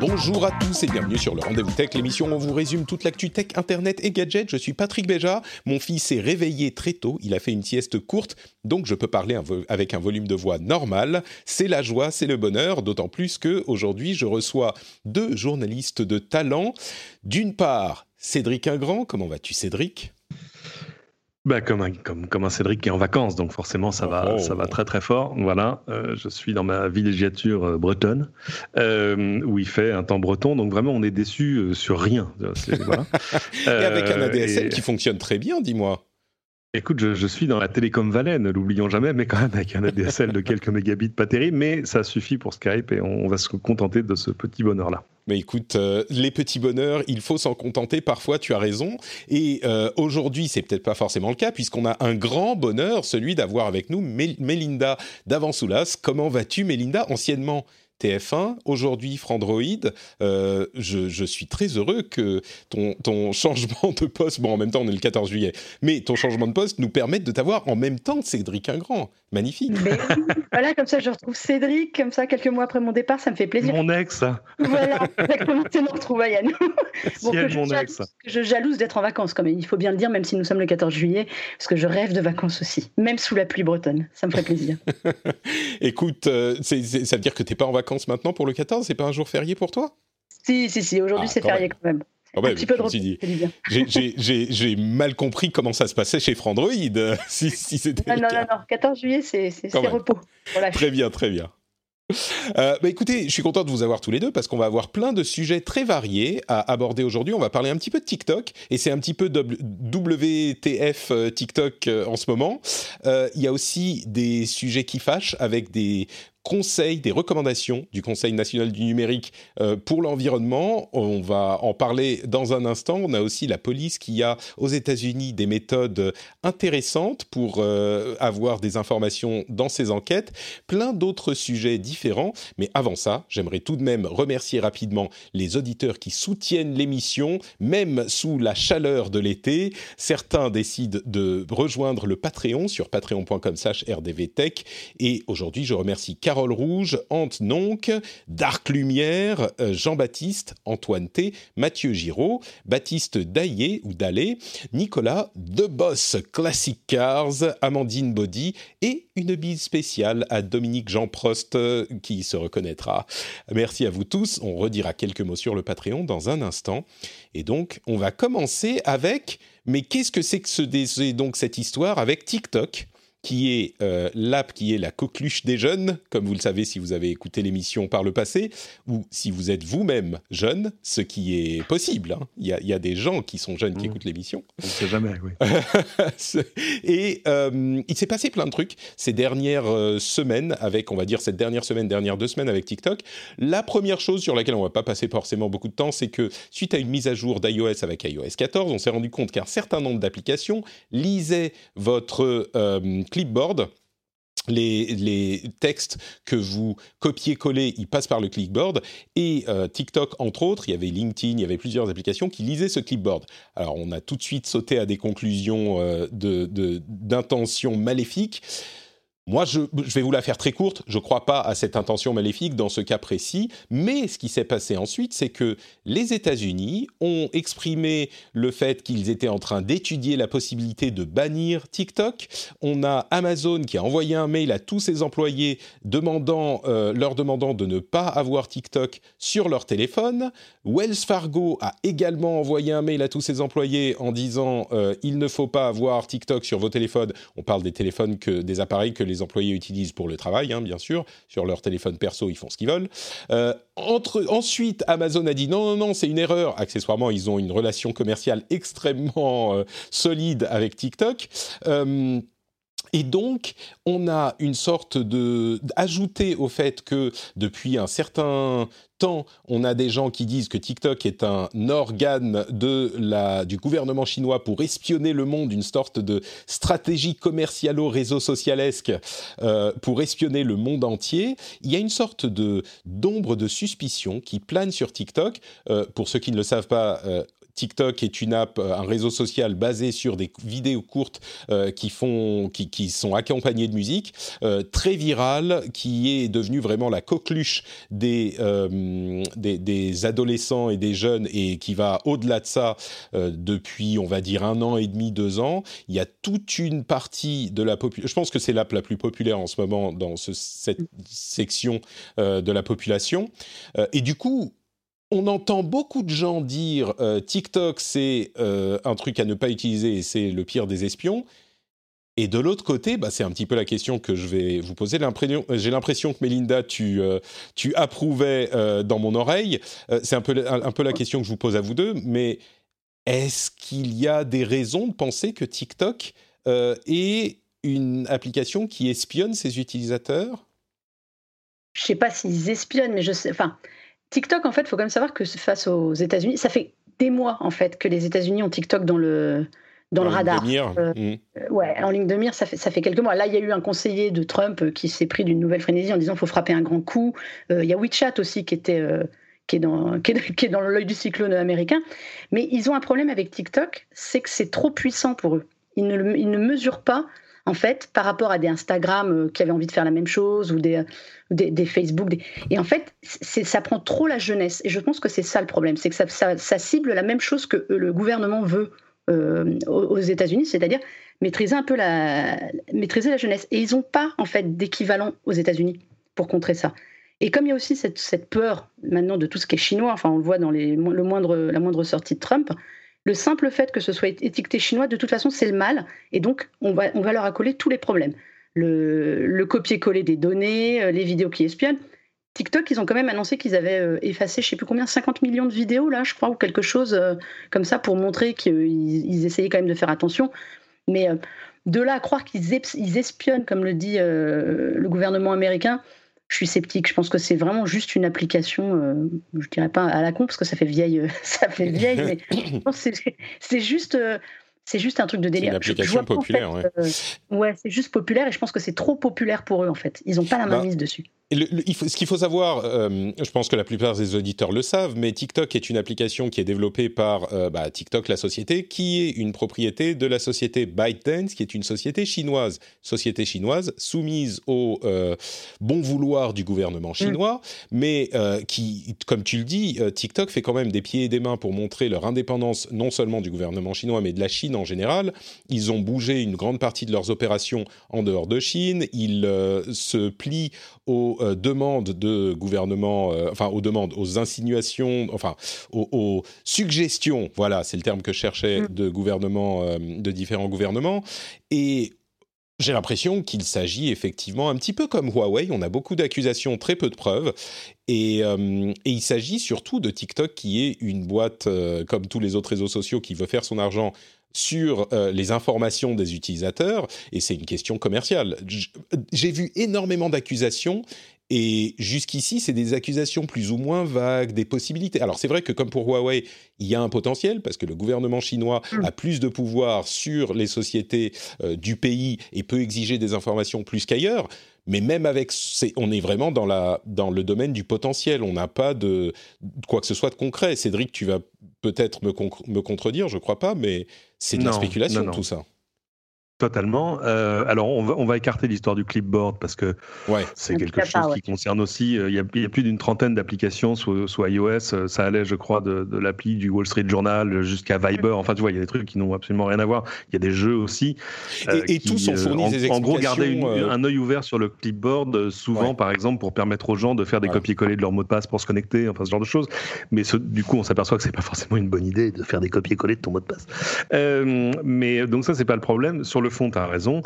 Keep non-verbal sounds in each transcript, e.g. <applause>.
Bonjour à tous et bienvenue sur le Rendez-vous Tech, l'émission où on vous résume toute l'actu tech, internet et gadgets. Je suis Patrick Béja. Mon fils est réveillé très tôt. Il a fait une sieste courte, donc je peux parler avec un volume de voix normal. C'est la joie, c'est le bonheur, d'autant plus que aujourd'hui je reçois deux journalistes de talent. D'une part, Cédric Ingrand. Comment vas-tu, Cédric? Bah, comme, un, comme, comme un Cédric qui est en vacances, donc forcément ça va, Oh. ça va très très fort. Voilà, euh, je suis dans ma villégiature euh, bretonne, euh, où il fait un temps breton, donc vraiment on est déçu sur rien. Voilà. <laughs> Et avec un ADSL et- qui fonctionne très bien, dis-moi. Écoute, je, je suis dans la télécom Valais, ne l'oublions jamais, mais quand même avec un ADSL de quelques mégabits, pas terrible, mais ça suffit pour Skype et on, on va se contenter de ce petit bonheur-là. Mais écoute, euh, les petits bonheurs, il faut s'en contenter. Parfois, tu as raison. Et euh, aujourd'hui, c'est peut-être pas forcément le cas, puisqu'on a un grand bonheur, celui d'avoir avec nous Mel- Mélinda Davansoulas. Comment vas-tu, Mélinda? Anciennement TF1, aujourd'hui Frandroid. Euh, je, je suis très heureux que ton, ton <laughs> changement de poste, bon, en même temps, on est le 14 juillet, mais ton changement de poste nous permette de t'avoir en même temps que Cédric Ingrand. Magnifique. Mais voilà, comme ça, je retrouve Cédric, comme ça, quelques mois après mon départ, ça me fait plaisir. Mon ex. Voilà, exactement, c'est nos retrouvailles à nous. Bon, Ciel, que, je mon jalouse, ex. que je jalouse d'être en vacances, quand même, il faut bien le dire, même si nous sommes le 14 juillet, parce que je rêve de vacances aussi, même sous la pluie bretonne, ça me ferait plaisir. <laughs> Écoute, euh, ça veut dire que t'es pas en vacances maintenant pour le 14 C'est pas un jour férié pour toi? Si, si, si, aujourd'hui Ah, c'est férié même. quand même. Ah ouais, Un petit peu de repos, j'ai- mal compris comment ça se passait chez Frandroid, euh, <laughs> si, si c'était Non, non, non, non, 14 juillet, c'est repos. Voilà. Très bien, très bien. Euh, bah écoutez, je suis content de vous avoir tous les deux parce qu'on va avoir plein de sujets très variés à aborder aujourd'hui. On va parler un petit peu de TikTok et c'est un petit peu WTF euh, TikTok en ce moment. Euh, Il y a aussi des sujets qui fâchent avec des conseils, des recommandations du Conseil national du numérique euh, pour l'environnement. On va en parler dans un instant. On a aussi la police qui a aux États-Unis des méthodes intéressantes pour euh, avoir des informations dans ses enquêtes. Plein d'autres sujets différents. Mais avant ça, j'aimerais tout de même remercier rapidement les auditeurs qui soutiennent l'émission, même sous la chaleur de l'été. Certains décident de rejoindre le Patreon sur patreon.com/slash rdvtech. Et aujourd'hui, je remercie Carole Rouge, Ante Nonc, Dark Lumière, euh, Jean-Baptiste, Antoine T, Mathieu Giraud, Baptiste Daillé ou Dallé, Nicolas De Boss Classic Cars, Amandine Body et une bise spéciale à Dominique Jean Prost euh, qui se reconnaîtra. Merci à vous tous. On redira quelques mots sur le Patreon dans un instant. Et donc, on va commencer avec. Mais qu'est-ce que c'est que donc cette histoire avec TikTok? Qui est euh, l'app qui est la coqueluche des jeunes, comme vous le savez si vous avez écouté l'émission par le passé, ou si vous êtes vous-même jeune, ce qui est possible. hein. Il y, a, il y a des gens qui sont jeunes qui Mmh. écoutent l'émission. On ne sait jamais, oui. <laughs> et euh, il s'est passé plein de trucs ces dernières euh, semaines, avec, on va dire, cette dernière semaine, dernière deux semaines avec TikTok. La première chose sur laquelle on va pas passer forcément beaucoup de temps, c'est que suite à une mise à jour d'iOS avec iOS 14, on s'est rendu compte qu'un certain nombre d'applications lisaient votre euh, clipboard. Les, les textes que vous copiez-collez, ils passent par le clipboard. Et euh, TikTok, entre autres, il y avait LinkedIn, il y avait plusieurs applications qui lisaient ce clipboard. Alors, on a tout de suite sauté à des conclusions euh, d'intentions maléfiques. Moi, je, vais vous la faire très courte. Je ne crois pas à cette intention maléfique dans ce cas précis. Mais ce qui s'est passé ensuite, c'est que les États-Unis ont exprimé le fait qu'ils étaient en train d'étudier la possibilité de bannir TikTok. On a Amazon qui a envoyé un mail à tous ses employés demandant, euh, leur demandant de ne pas avoir TikTok sur leur téléphone. Wells Fargo a également envoyé un mail à tous ses employés en disant euh, il ne faut pas avoir TikTok sur vos téléphones. On parle des téléphones que des appareils que les employés utilisent pour le travail, hein, bien sûr. Sur leur téléphone perso, ils font ce qu'ils veulent. Euh, ensuite, Amazon a dit non, non, non, c'est une erreur. Accessoirement, ils ont une relation commerciale extrêmement euh, solide avec TikTok. Euh, et donc, on a une sorte de ajouté au fait que depuis un certain temps, on a des gens qui disent que TikTok est un organe de la, du gouvernement chinois pour espionner le monde, une sorte de stratégie commercialo-réseau socialesque euh, pour espionner le monde entier. Il y a une sorte de d'ombre de suspicion qui plane sur TikTok. Euh, pour ceux qui ne le savent pas, euh, TikTok est une app, euh, un réseau social basé sur des vidéos courtes euh, qui, font, qui, sont accompagnées de musique, euh, très virale, qui est devenue vraiment la coqueluche des, des, adolescents et des jeunes et qui va au-delà de ça depuis, on va dire, un an et demi, deux ans. Il y a toute une partie de la population, je pense que c'est l'app la plus populaire en ce moment dans ce, cette section de la population. et du coup, on entend beaucoup de gens dire euh, TikTok c'est euh, un truc à ne pas utiliser et c'est le pire des espions. Et de l'autre côté, bah, c'est un petit peu la question que je vais vous poser. J'ai l'impression que Melinda, tu, euh, approuvais dans mon oreille. c'est un peu, la question que je vous pose à vous deux. Mais est-ce qu'il y a des raisons de penser que TikTok est une application qui espionne ses utilisateurs? Je ne sais pas s'ils espionnent, mais je sais. TikTok, en fait, il faut quand même savoir que face aux États-Unis, ça fait des mois en fait que les États-Unis ont TikTok dans le dans le radar. Euh, mmh. euh, ouais, en ligne de mire, ça fait, ça fait quelques mois. Là, il y a eu un conseiller de Trump qui s'est pris d'une nouvelle frénésie en disant qu'il faut frapper un grand coup. Euh, il y a WeChat aussi qui était qui est dans <laughs> qui est, dans l'œil du cyclone américain. Mais ils ont un problème avec TikTok, c'est que c'est trop puissant pour eux. Ils ne, ils ne mesurent pas en fait, par rapport à des Instagram euh, qui avaient envie de faire la même chose ou des, euh, Facebook. Et en fait, ça prend trop la jeunesse. Et je pense que c'est ça le problème, c'est que ça, cible la même chose que euh, le gouvernement veut aux États-Unis, c'est-à-dire maîtriser un peu la, maîtriser la jeunesse. Et ils n'ont pas, en fait, d'équivalent aux États-Unis pour contrer ça. Et comme il y a aussi cette, peur maintenant de tout ce qui est chinois, enfin on le voit dans le moindre, la moindre sortie de Trump, le simple fait que ce soit étiqueté chinois, de toute façon, c'est le mal. Et donc, on va, leur accoler tous les problèmes. Le, copier-coller des données, euh, les vidéos qui espionnent. TikTok, ils ont quand même annoncé qu'ils avaient euh, effacé, je ne sais plus combien, 50 millions de vidéos, là, je crois, ou quelque chose euh, comme ça, pour montrer qu'ils essayaient quand même de faire attention. Mais de là à croire qu'ils espionnent, comme le dit le gouvernement américain, je suis sceptique. Je pense que c'est vraiment juste une application, euh, je dirais pas à la con parce que ça fait vieille, <laughs> ça fait vieille, mais <coughs> c'est juste. Euh, c'est juste un truc de délire. Une application populaire, ouais. Euh, ouais c'est juste populaire et je pense que c'est trop populaire pour eux en fait. Ils n'ont pas la main bah, ce qu'il faut savoir, euh, je pense que la plupart des auditeurs le savent, mais TikTok est une application qui est développée par euh, bah, TikTok, la société, qui est une propriété de la société ByteDance, qui est une société chinoise, société chinoise soumise au euh, bon vouloir du gouvernement chinois, mm. mais qui, comme tu le dis, TikTok fait quand même des pieds et des mains pour montrer leur indépendance non seulement du gouvernement chinois, mais de la Chine en général. Ils ont bougé une grande partie de leurs opérations en dehors de Chine. Ils se plient aux euh, demandes de gouvernement, euh, enfin aux demandes, aux insinuations, enfin aux, suggestions, voilà, c'est le terme que je cherchais, mm. de gouvernement, euh, de différents gouvernements. Et j'ai l'impression qu'il s'agit effectivement un petit peu comme Huawei. On a beaucoup d'accusations, très peu de preuves. Et, et il s'agit surtout de TikTok, qui est une boîte, comme tous les autres réseaux sociaux, qui veut faire son argent sur euh, les informations des utilisateurs, et c'est une question commerciale. J'ai vu énormément d'accusations, et jusqu'ici, c'est des accusations plus ou moins vagues, des possibilités. Alors c'est vrai que comme pour Huawei, il y a un potentiel, parce que le gouvernement chinois mm. a plus de pouvoir sur les sociétés euh, du pays et peut exiger des informations plus qu'ailleurs. Mais même avec, on est vraiment dans, la, dans le domaine du potentiel. On n'a pas de quoi que ce soit de concret. Cédric, tu vas peut-être me, me, contredire, je crois pas, mais c'est de la spéculation tout ça. Totalement. Euh, alors, on va, on va, écarter l'histoire du clipboard parce que ouais. c'est quelque chose qui concerne aussi. Euh, il y, a, y a plus d'une trentaine d'applications sous, iOS. Euh, ça allait, je crois, de, de l'appli du Wall Street Journal jusqu'à Viber. Enfin, tu vois, il y a des trucs qui n'ont absolument rien à voir. Il y a des jeux aussi. et, tous sont fournis des explications. En gros, garder un œil ouvert sur le clipboard, souvent, par exemple, pour permettre aux gens de faire des copier-coller de leur mot de passe pour se connecter, enfin, ce genre de choses. Mais ce, du coup, on s'aperçoit que c'est pas forcément une bonne idée de faire des copier-coller de ton mot de passe. mais donc, ça, c'est pas le problème. Sur le fond, tu as raison.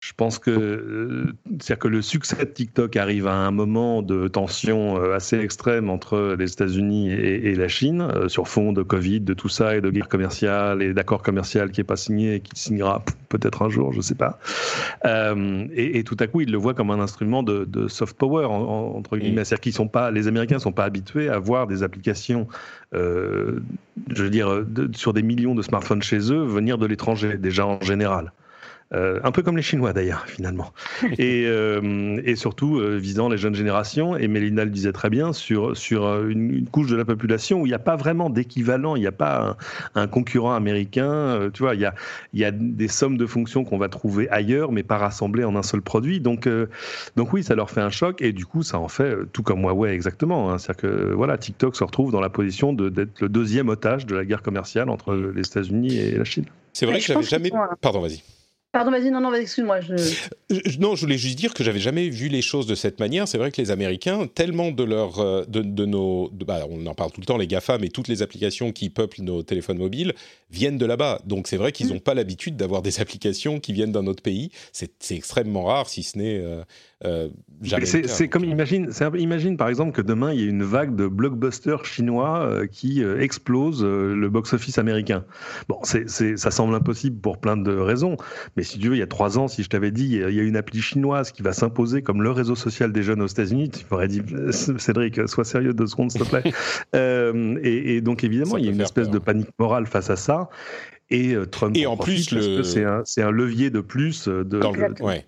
Je pense que, euh, c'est-à-dire que le succès de TikTok arrive à un moment de tension euh, assez extrême entre les États-Unis et, la Chine, euh, sur fond de Covid, de tout ça, et de guerre commerciale, et d'accord commercial qui n'est pas signé et qui signera peut-être un jour, je ne sais pas. et, tout à coup, ils le voient comme un instrument de, soft power, entre guillemets. C'est-à-dire qu'ils sont pas, les Américains ne sont pas habitués à voir des applications, je veux dire, sur des millions de smartphones chez eux venir de l'étranger, déjà en général. Euh, un peu comme les Chinois d'ailleurs, finalement. <laughs> et, euh, et, surtout euh, visant les jeunes générations, et Mélina le disait très bien, sur, sur une, couche de la population où il n'y a pas vraiment d'équivalent, il n'y a pas un, concurrent américain, tu vois, il y a, il y a des sommes de fonctions qu'on va trouver ailleurs, mais pas rassemblées en un seul produit. Donc, donc oui, ça leur fait un choc, et du coup, ça en fait tout comme Huawei exactement. Hein. C'est-à-dire que voilà, TikTok se retrouve dans la position d'être le deuxième otage de la guerre commerciale entre les États-Unis et la Chine. C'est vrai que je n'avais jamais. Pardon, vas-y. Pardon, vas-y, non, non, excuse-moi. Je... Non, je voulais juste dire que j'avais jamais vu les choses de cette manière. C'est vrai que les Américains, tellement de leur, euh, de, de nos, bah, on en parle tout le temps, les GAFA, mais toutes les applications qui peuplent nos téléphones mobiles viennent de là-bas. Donc c'est vrai qu'ils n'ont mm. pas l'habitude d'avoir des <laughs> applications qui viennent d'un autre pays. C'est extrêmement rare, si ce n'est euh, c'est comme imagine, imagine par exemple que demain il y ait une vague de blockbusters chinois euh, qui euh, explose le box-office américain. Bon, c'est ça semble impossible pour plein de raisons, mais si tu veux, il y a trois ans, si je t'avais dit il y a une appli chinoise qui va s'imposer comme le réseau social des jeunes aux États-Unis, tu m'aurais dit <laughs> Cédric, sois sérieux deux secondes s'il te plaît. <laughs> et, et, donc évidemment, il y a une espèce de panique morale face à ça. Et euh, Trump et en plus, c'est un, un, levier de plus euh, de, dans,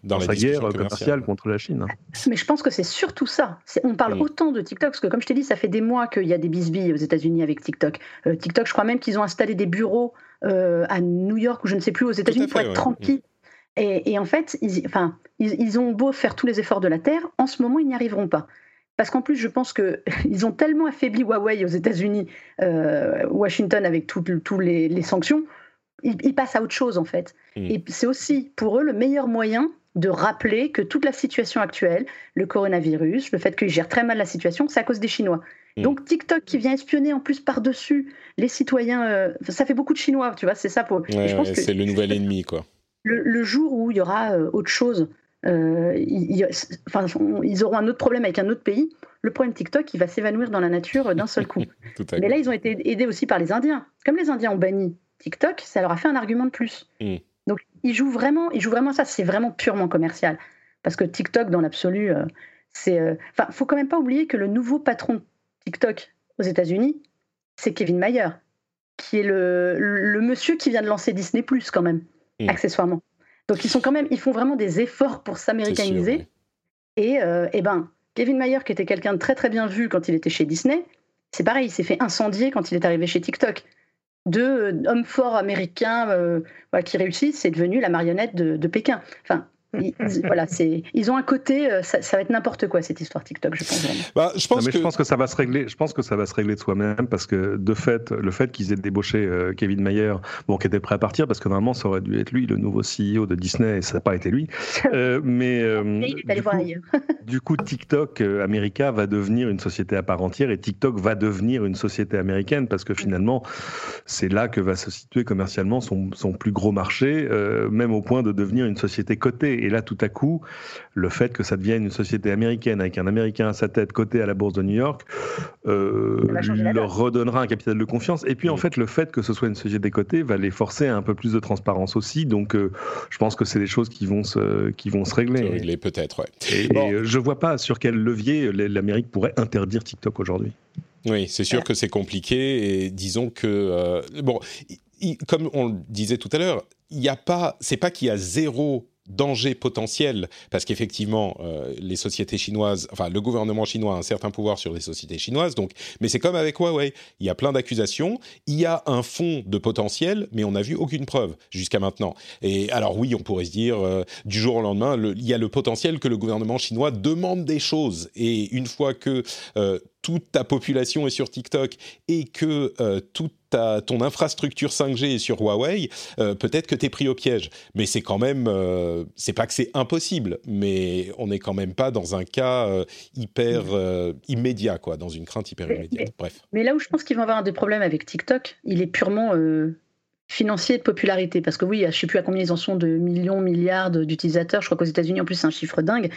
dans, sa guerre commerciale contre la Chine. Mais je pense que c'est surtout ça. On parle mm. autant de TikTok, parce que comme je t'ai dit, ça fait des mois qu'il y a des bisbilles aux États-Unis avec TikTok. Euh, TikTok, je crois même qu'ils ont installé des bureaux à New York ou je ne sais plus aux États-Unis pour être tranquilles. Mm. Et, et, en fait, ils, enfin, ils, ils, ont beau faire tous les efforts de la Terre, en ce moment, ils n'y arriveront pas. Parce qu'en plus, je pense qu'ils <laughs> ont tellement affaibli Huawei aux États-Unis, Washington avec toutes les, les sanctions, ils, passent à autre chose en fait. Et c'est aussi pour eux le meilleur moyen de rappeler que toute la situation actuelle, le coronavirus, le fait qu'ils gèrent très mal la situation, c'est à cause des Chinois. Donc TikTok qui vient espionner en plus par-dessus les citoyens, euh, ça fait beaucoup de Chinois, tu vois, c'est ça pour. c'est le nouvel ennemi, quoi. Le, jour où il y aura euh, autre chose, euh, enfin, ils auront un autre problème avec un autre pays, le problème TikTok, il va s'évanouir dans la nature d'un seul coup. <laughs> Mais là, ils ont été aidés aussi par les Indiens. Comme les Indiens ont banni TikTok, ça leur a fait un argument de plus. Mm. Donc ils jouent vraiment, ils jouent vraiment ça. C'est vraiment purement commercial. Parce que TikTok, dans l'absolu, euh, c'est. Euh, enfin, faut quand même pas oublier que le nouveau patron de TikTok aux États-Unis, c'est Kevin Mayer, qui est le, monsieur qui vient de lancer Disney Plus quand même, mm. accessoirement. Donc ils sont quand même, ils font vraiment des efforts pour s'américaniser. Et, euh, et ben, Kevin Mayer, qui était quelqu'un de très très bien vu quand il était chez Disney, c'est pareil, il s'est fait incendier quand il est arrivé chez TikTok deux hommes forts américains euh, qui réussissent, c'est devenu la marionnette de, Pékin. Ils, voilà, c'est, ils ont un côté, euh, ça, va être n'importe quoi cette histoire TikTok, je pense. Bah, je pense, que... je pense que ça va se régler. Je pense que ça va se régler de soi-même parce que de fait, le fait qu'ils aient débauché euh, Kevin Mayer, bon, qui était prêt à partir parce que normalement ça aurait dû être lui le nouveau CEO de Disney et ça n'a pas été lui. <laughs> Euh, mais il est du, voir coup, <laughs> du coup, TikTok America va devenir une société à part entière et TikTok va devenir une société américaine parce que finalement, c'est là que va se situer commercialement son, son plus gros marché, même au point de devenir une société cotée. Et là, tout à coup, le fait que ça devienne une société américaine avec un Américain à sa tête coté à la bourse de New York euh, leur redonnera un capital de confiance. Et puis, en fait, le fait que ce soit une société cotée va les forcer à un peu plus de transparence aussi. Donc, euh, je pense que c'est des choses qui vont se, qui vont se régler. Se régler peut-être, ouais. Et, euh, je vois pas sur quel levier l'Amérique pourrait interdire TikTok aujourd'hui. Oui, c'est sûr que c'est compliqué et disons que bon, comme on le disait tout à l'heure, il n'y a pas, c'est pas qu'il y a zéro danger potentiel, parce qu'effectivement, euh, les sociétés chinoises, enfin, le gouvernement chinois a un certain pouvoir sur les sociétés chinoises, donc, mais c'est comme avec Huawei, il y a plein d'accusations, il y a un fond de potentiel, mais on n'a vu aucune preuve jusqu'à maintenant. Et alors oui, on pourrait se dire, euh, du jour au lendemain, il y a le potentiel que le gouvernement chinois demande des choses, et une fois que euh, toute ta population est sur TikTok et que euh, toute ta, ton infrastructure 5G est sur Huawei, euh, peut-être que tu es pris au piège. Mais c'est quand même, euh, c'est pas que c'est impossible, mais on n'est quand même pas dans un cas hyper immédiat, quoi, dans une crainte hyper immédiate. Bref. Mais là où je pense qu'ils vont avoir des problèmes avec TikTok, il est purement financier de popularité. Parce que oui, je ne sais plus à combien ils en sont de millions, milliards d'utilisateurs. Je crois qu'aux États-Unis, en plus, c'est un chiffre dingue.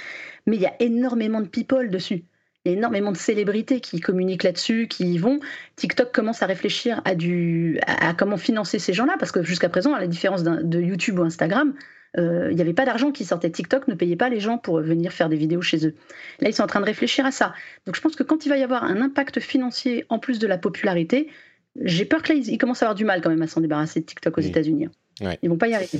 Mais il y a énormément de people dessus. Il y a énormément de célébrités qui communiquent là-dessus, qui y vont. TikTok commence à réfléchir à, du, à comment financer ces gens-là. Parce que jusqu'à présent, à la différence de YouTube ou Instagram, euh, il n'y avait pas d'argent qui sortait. TikTok ne payait pas les gens pour venir faire des vidéos chez eux. Là, ils sont en train de réfléchir à ça. Donc je pense que quand il va y avoir un impact financier en plus de la popularité, j'ai peur que là, ils, commencent à avoir du mal quand même à s'en débarrasser de TikTok aux États-Unis. Ils Ils vont pas y arriver.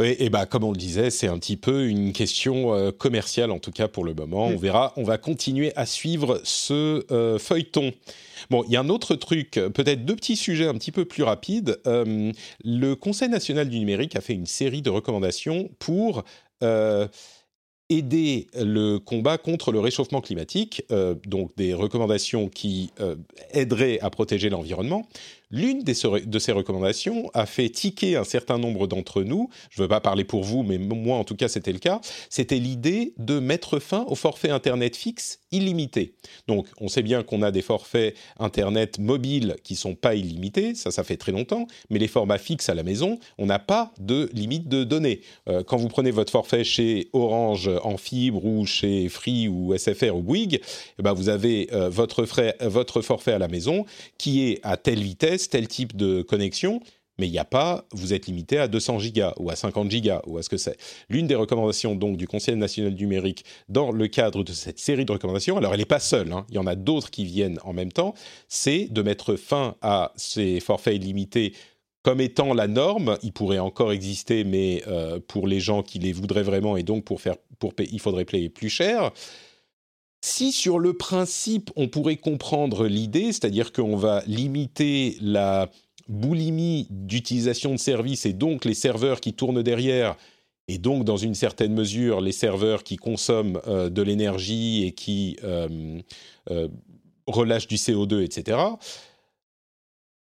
Et bah, comme on le disait, c'est un petit peu une question euh, commerciale, en tout cas pour le moment. On verra, on va continuer à suivre ce euh, feuilleton. Bon, il y a un autre truc, peut-être deux petits sujets un petit peu plus rapides. Euh, le Conseil national du numérique a fait une série de recommandations pour aider le combat contre le réchauffement climatique, donc des recommandations qui aideraient à protéger l'environnement. L'une de ces recommandations a fait tiquer un certain nombre d'entre nous, je ne veux pas parler pour vous, mais moi en tout cas c'était le cas, c'était l'idée de mettre fin au forfait Internet fixe illimité. Donc on sait bien qu'on a des forfaits Internet mobiles qui sont pas illimités, ça ça fait très longtemps, mais les formats fixes à la maison, on n'a pas de limite de données. Euh, quand vous prenez votre forfait chez Orange en fibre ou chez Free ou SFR ou Bouygues, eh ben vous avez euh, votre forfait à la maison qui est à telle vitesse tel type de connexion, mais il n'y a pas, vous êtes limité à 200 gigas ou à 50 gigas ou à ce que c'est. L'une des recommandations donc du Conseil national numérique dans le cadre de cette série de recommandations, alors elle n'est pas seule, hein, il y en a d'autres qui viennent en même temps, c'est de mettre fin à ces forfaits illimités comme étant la norme. Il pourrait encore exister, mais euh, pour les gens qui les voudraient vraiment et donc pour faire, pour il faudrait payer plus cher. Si sur le principe on pourrait comprendre l'idée, c'est-à-dire qu'on va limiter la boulimie d'utilisation de services et donc les serveurs qui tournent derrière, et donc dans une certaine mesure les serveurs qui consomment euh, de l'énergie et qui euh, euh, relâchent du CO2, etc.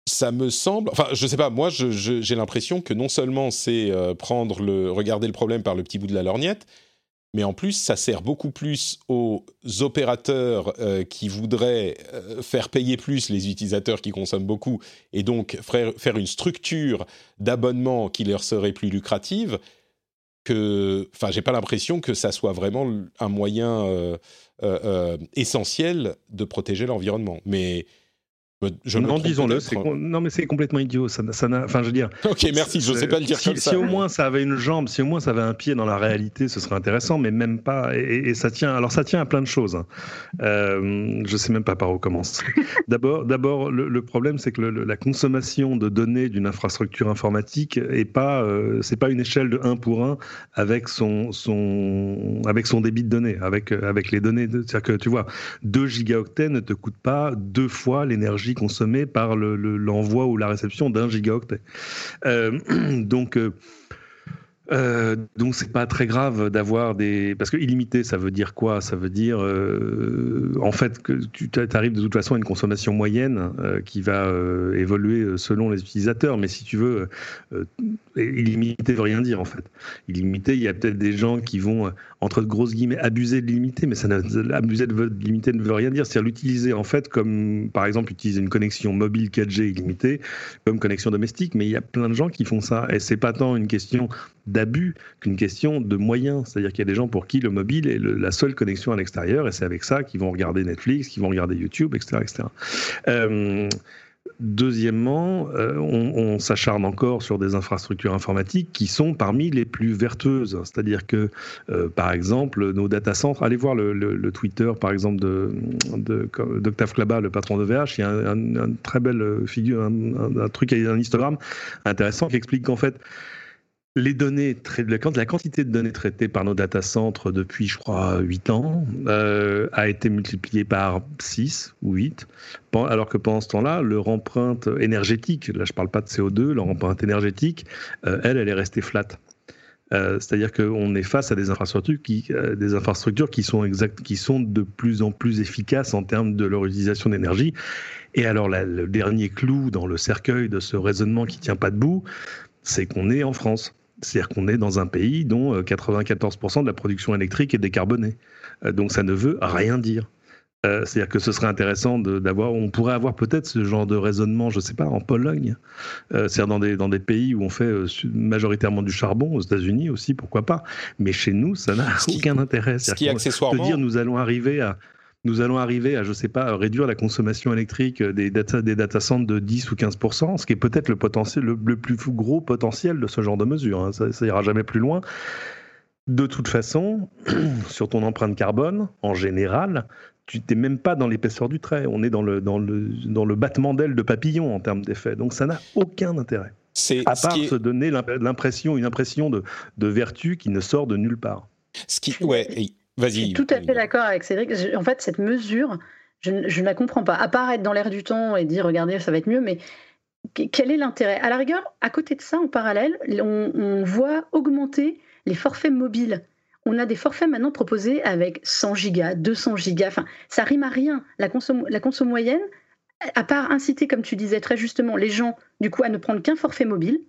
Ça me semble, enfin je sais pas, moi j'ai l'impression que non seulement c'est prendre le, regarder le problème par le petit bout de la lorgnette, mais en plus, ça sert beaucoup plus aux opérateurs euh, qui voudraient euh, faire payer plus les utilisateurs qui consomment beaucoup et donc faire, une structure d'abonnement qui leur serait plus lucrative que, enfin, j'ai pas l'impression que ça soit vraiment un moyen euh, essentiel de protéger l'environnement. Mais je non, disons-le. Non, mais c'est complètement idiot. Ça, ça enfin, je veux dire. Ok, merci. Je ne sais pas le dire si, comme ça. Si au moins ça avait une jambe, si au moins ça avait un pied dans la réalité, ce serait intéressant. Mais même pas. Et, ça tient. Alors ça tient à plein de choses. Hein. Euh, je sais même pas par où commencer. <laughs> d'abord, d'abord, le, problème, c'est que la consommation de données d'une infrastructure informatique est pas. Euh, c'est pas une échelle de 1 pour 1 avec son son avec son débit de données, avec avec les données. C'est-à-dire que tu vois, 2 gigaoctets ne te coûtent pas deux fois l'énergie consommé par l'envoi ou la réception d'un gigaoctet. Euh, <clears throat> donc, euh, euh, donc c'est pas très grave d'avoir des parce que illimité ça veut dire quoi? Ça veut dire euh, en fait que tu arrives de toute façon à une consommation moyenne qui va évoluer selon les utilisateurs. Mais si tu veux, illimité veut rien dire en fait. Illimité, il y a peut-être des gens qui vont entre grosses guillemets abuser de l'illimité, mais ça abuser de l'illimité ne veut rien dire. C'est-à-dire l'utiliser en fait comme par exemple utiliser une connexion mobile 4G illimitée comme connexion domestique. Mais il y a plein de gens qui font ça et c'est pas tant une question d'abus qu'une question de moyens. C'est-à-dire qu'il y a des gens pour qui le mobile est la seule connexion à l'extérieur et c'est avec ça qu'ils vont regarder Netflix, qu'ils vont regarder YouTube, etc. etc. deuxièmement, euh, on, s'acharne encore sur des infrastructures informatiques qui sont parmi les plus vertueuses. C'est-à-dire que, euh, par exemple, nos data centers, allez voir le, Twitter, par exemple, d'Octave de, Klaba, le patron de VH, il y a un, très belle figure, un, un truc, un histogramme intéressant qui explique qu'en fait, les données, la quantité de données traitées par nos data centers depuis, je crois, 8 ans, euh, a été multipliée par 6 ou 8, alors que pendant ce temps-là, leur empreinte énergétique, là je ne parle pas de CO2, leur empreinte énergétique, euh, elle, elle est restée flat. Euh, c'est-à-dire qu'on est face à des infrastructures qui, des infrastructures qui sont exact, qui sont de plus en plus efficaces en termes de leur utilisation d'énergie. Et alors, le dernier clou dans le cercueil de ce raisonnement qui tient pas debout, c'est qu'on est en France. C'est-à-dire qu'on est dans un pays dont 94% euh, de la production électrique est décarbonée. Euh, donc ça ne veut rien dire. Euh, c'est-à-dire que ce serait intéressant d'avoir, on pourrait avoir peut-être ce genre de raisonnement, je ne sais pas, en Pologne, euh, c'est-à-dire dans des, dans des pays où on fait euh, majoritairement du charbon, aux États-Unis aussi, pourquoi pas. Mais chez nous, ça n'a aucun intérêt. Ce qui accessoirement. dire, nous allons arriver à nous allons arriver à, je sais pas, réduire la consommation électrique des data, des data centers de 10 ou 15% ce qui est peut-être le potentiel, le, plus gros potentiel de ce genre de mesure. Hein. Ça, ça ira jamais plus loin. De toute façon, <clears throat> sur ton empreinte carbone, en général, tu n'es même pas dans l'épaisseur du trait. On est dans le, dans le, dans le battement d'aile de papillon en termes d'effet. Donc ça n'a aucun intérêt. À part se donner l'impression, une impression de, de, vertu qui ne sort de nulle part. Ce qui, ouais, vas-y. Je suis tout à fait d'accord avec Cédric. En fait, cette mesure, je, ne la comprends pas. À part être dans l'air du temps et dire, regardez, ça va être mieux, mais quel est l'intérêt? À la rigueur, à côté de ça, en parallèle, on, on voit augmenter les forfaits mobiles on a des forfaits maintenant proposés avec 100 gigas, 200 gigas. Enfin, ça rime à rien. La consomme, la consomme moyenne, à part inciter, comme tu disais très justement, les gens du coup à ne prendre qu'un forfait mobile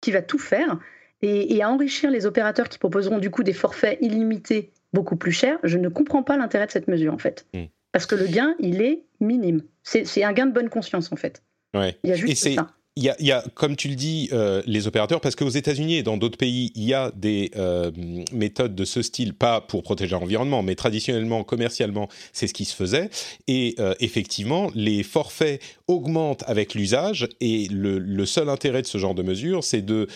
qui va tout faire et, à enrichir les opérateurs qui proposeront du coup des forfaits illimités beaucoup plus chers, je ne comprends pas l'intérêt de cette mesure en fait. Hmm. Parce que le gain, il est minime. C'est un gain de bonne conscience en fait. Ouais. Il y a juste ça il y, a, comme tu le dis, euh, les opérateurs, parce qu'aux États-Unis et dans d'autres pays, il y a des euh, méthodes de ce style, pas pour protéger l'environnement, mais traditionnellement, commercialement, c'est ce qui se faisait. Et euh, effectivement, les forfaits augmentent avec l'usage, et le, le, seul intérêt de ce genre de mesure, c'est de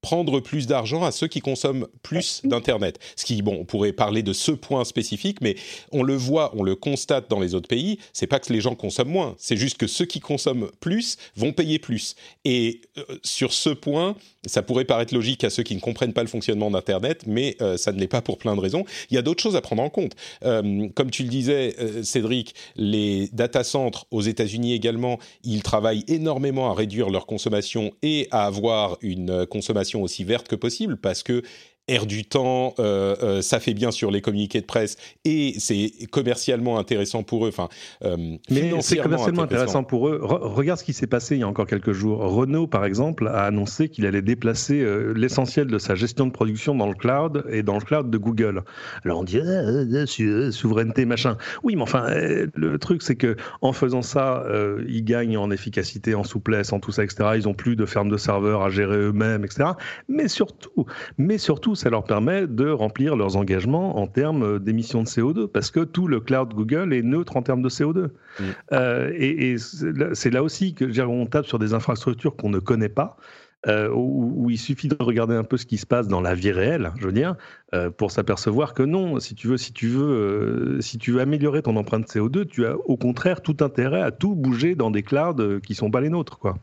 prendre plus d'argent à ceux qui consomment plus d'Internet. Ce qui, bon, on pourrait parler de ce point spécifique, mais on le voit, on le constate dans les autres pays, c'est pas que les gens consomment moins, c'est juste que ceux qui consomment plus vont payer plus. Et euh, sur ce point, ça pourrait paraître logique à ceux qui ne comprennent pas le fonctionnement d'Internet, mais euh, ça ne l'est pas pour plein de raisons. Il y a d'autres choses à prendre en compte. Euh, comme tu le disais, Cédric, les data centers aux États-Unis également, ils travaillent énormément à réduire leur consommation et à avoir une consommation aussi verte que possible parce que air du temps, euh, euh, ça fait bien sur les communiqués de presse et c'est commercialement intéressant pour eux. Enfin, euh, mais c'est commercialement intéressant. pour eux. regarde ce qui s'est passé il y a encore quelques jours. Renault, par exemple, a annoncé qu'il allait déplacer l'essentiel de sa gestion de production dans le cloud et dans le cloud de Google. Alors on dit ah, souveraineté machin. Oui, mais enfin le truc c'est que en faisant ça, ils gagnent en efficacité, en souplesse, en tout ça, etc. Ils ont plus de fermes de serveurs à gérer eux-mêmes, etc. Mais surtout, mais surtout ça leur permet de remplir leurs engagements en termes d'émissions de CO2, parce que tout le cloud Google est neutre en termes de CO2. Mm. Euh, et, c'est là aussi que on tape sur des infrastructures qu'on ne connaît pas. Euh, où, il suffit de regarder un peu ce qui se passe dans la vie réelle, je veux dire, euh, pour s'apercevoir que non, si tu veux, si tu veux, si tu veux améliorer ton empreinte CO2, tu as au contraire tout intérêt à tout bouger dans des clouds qui sont pas les nôtres, quoi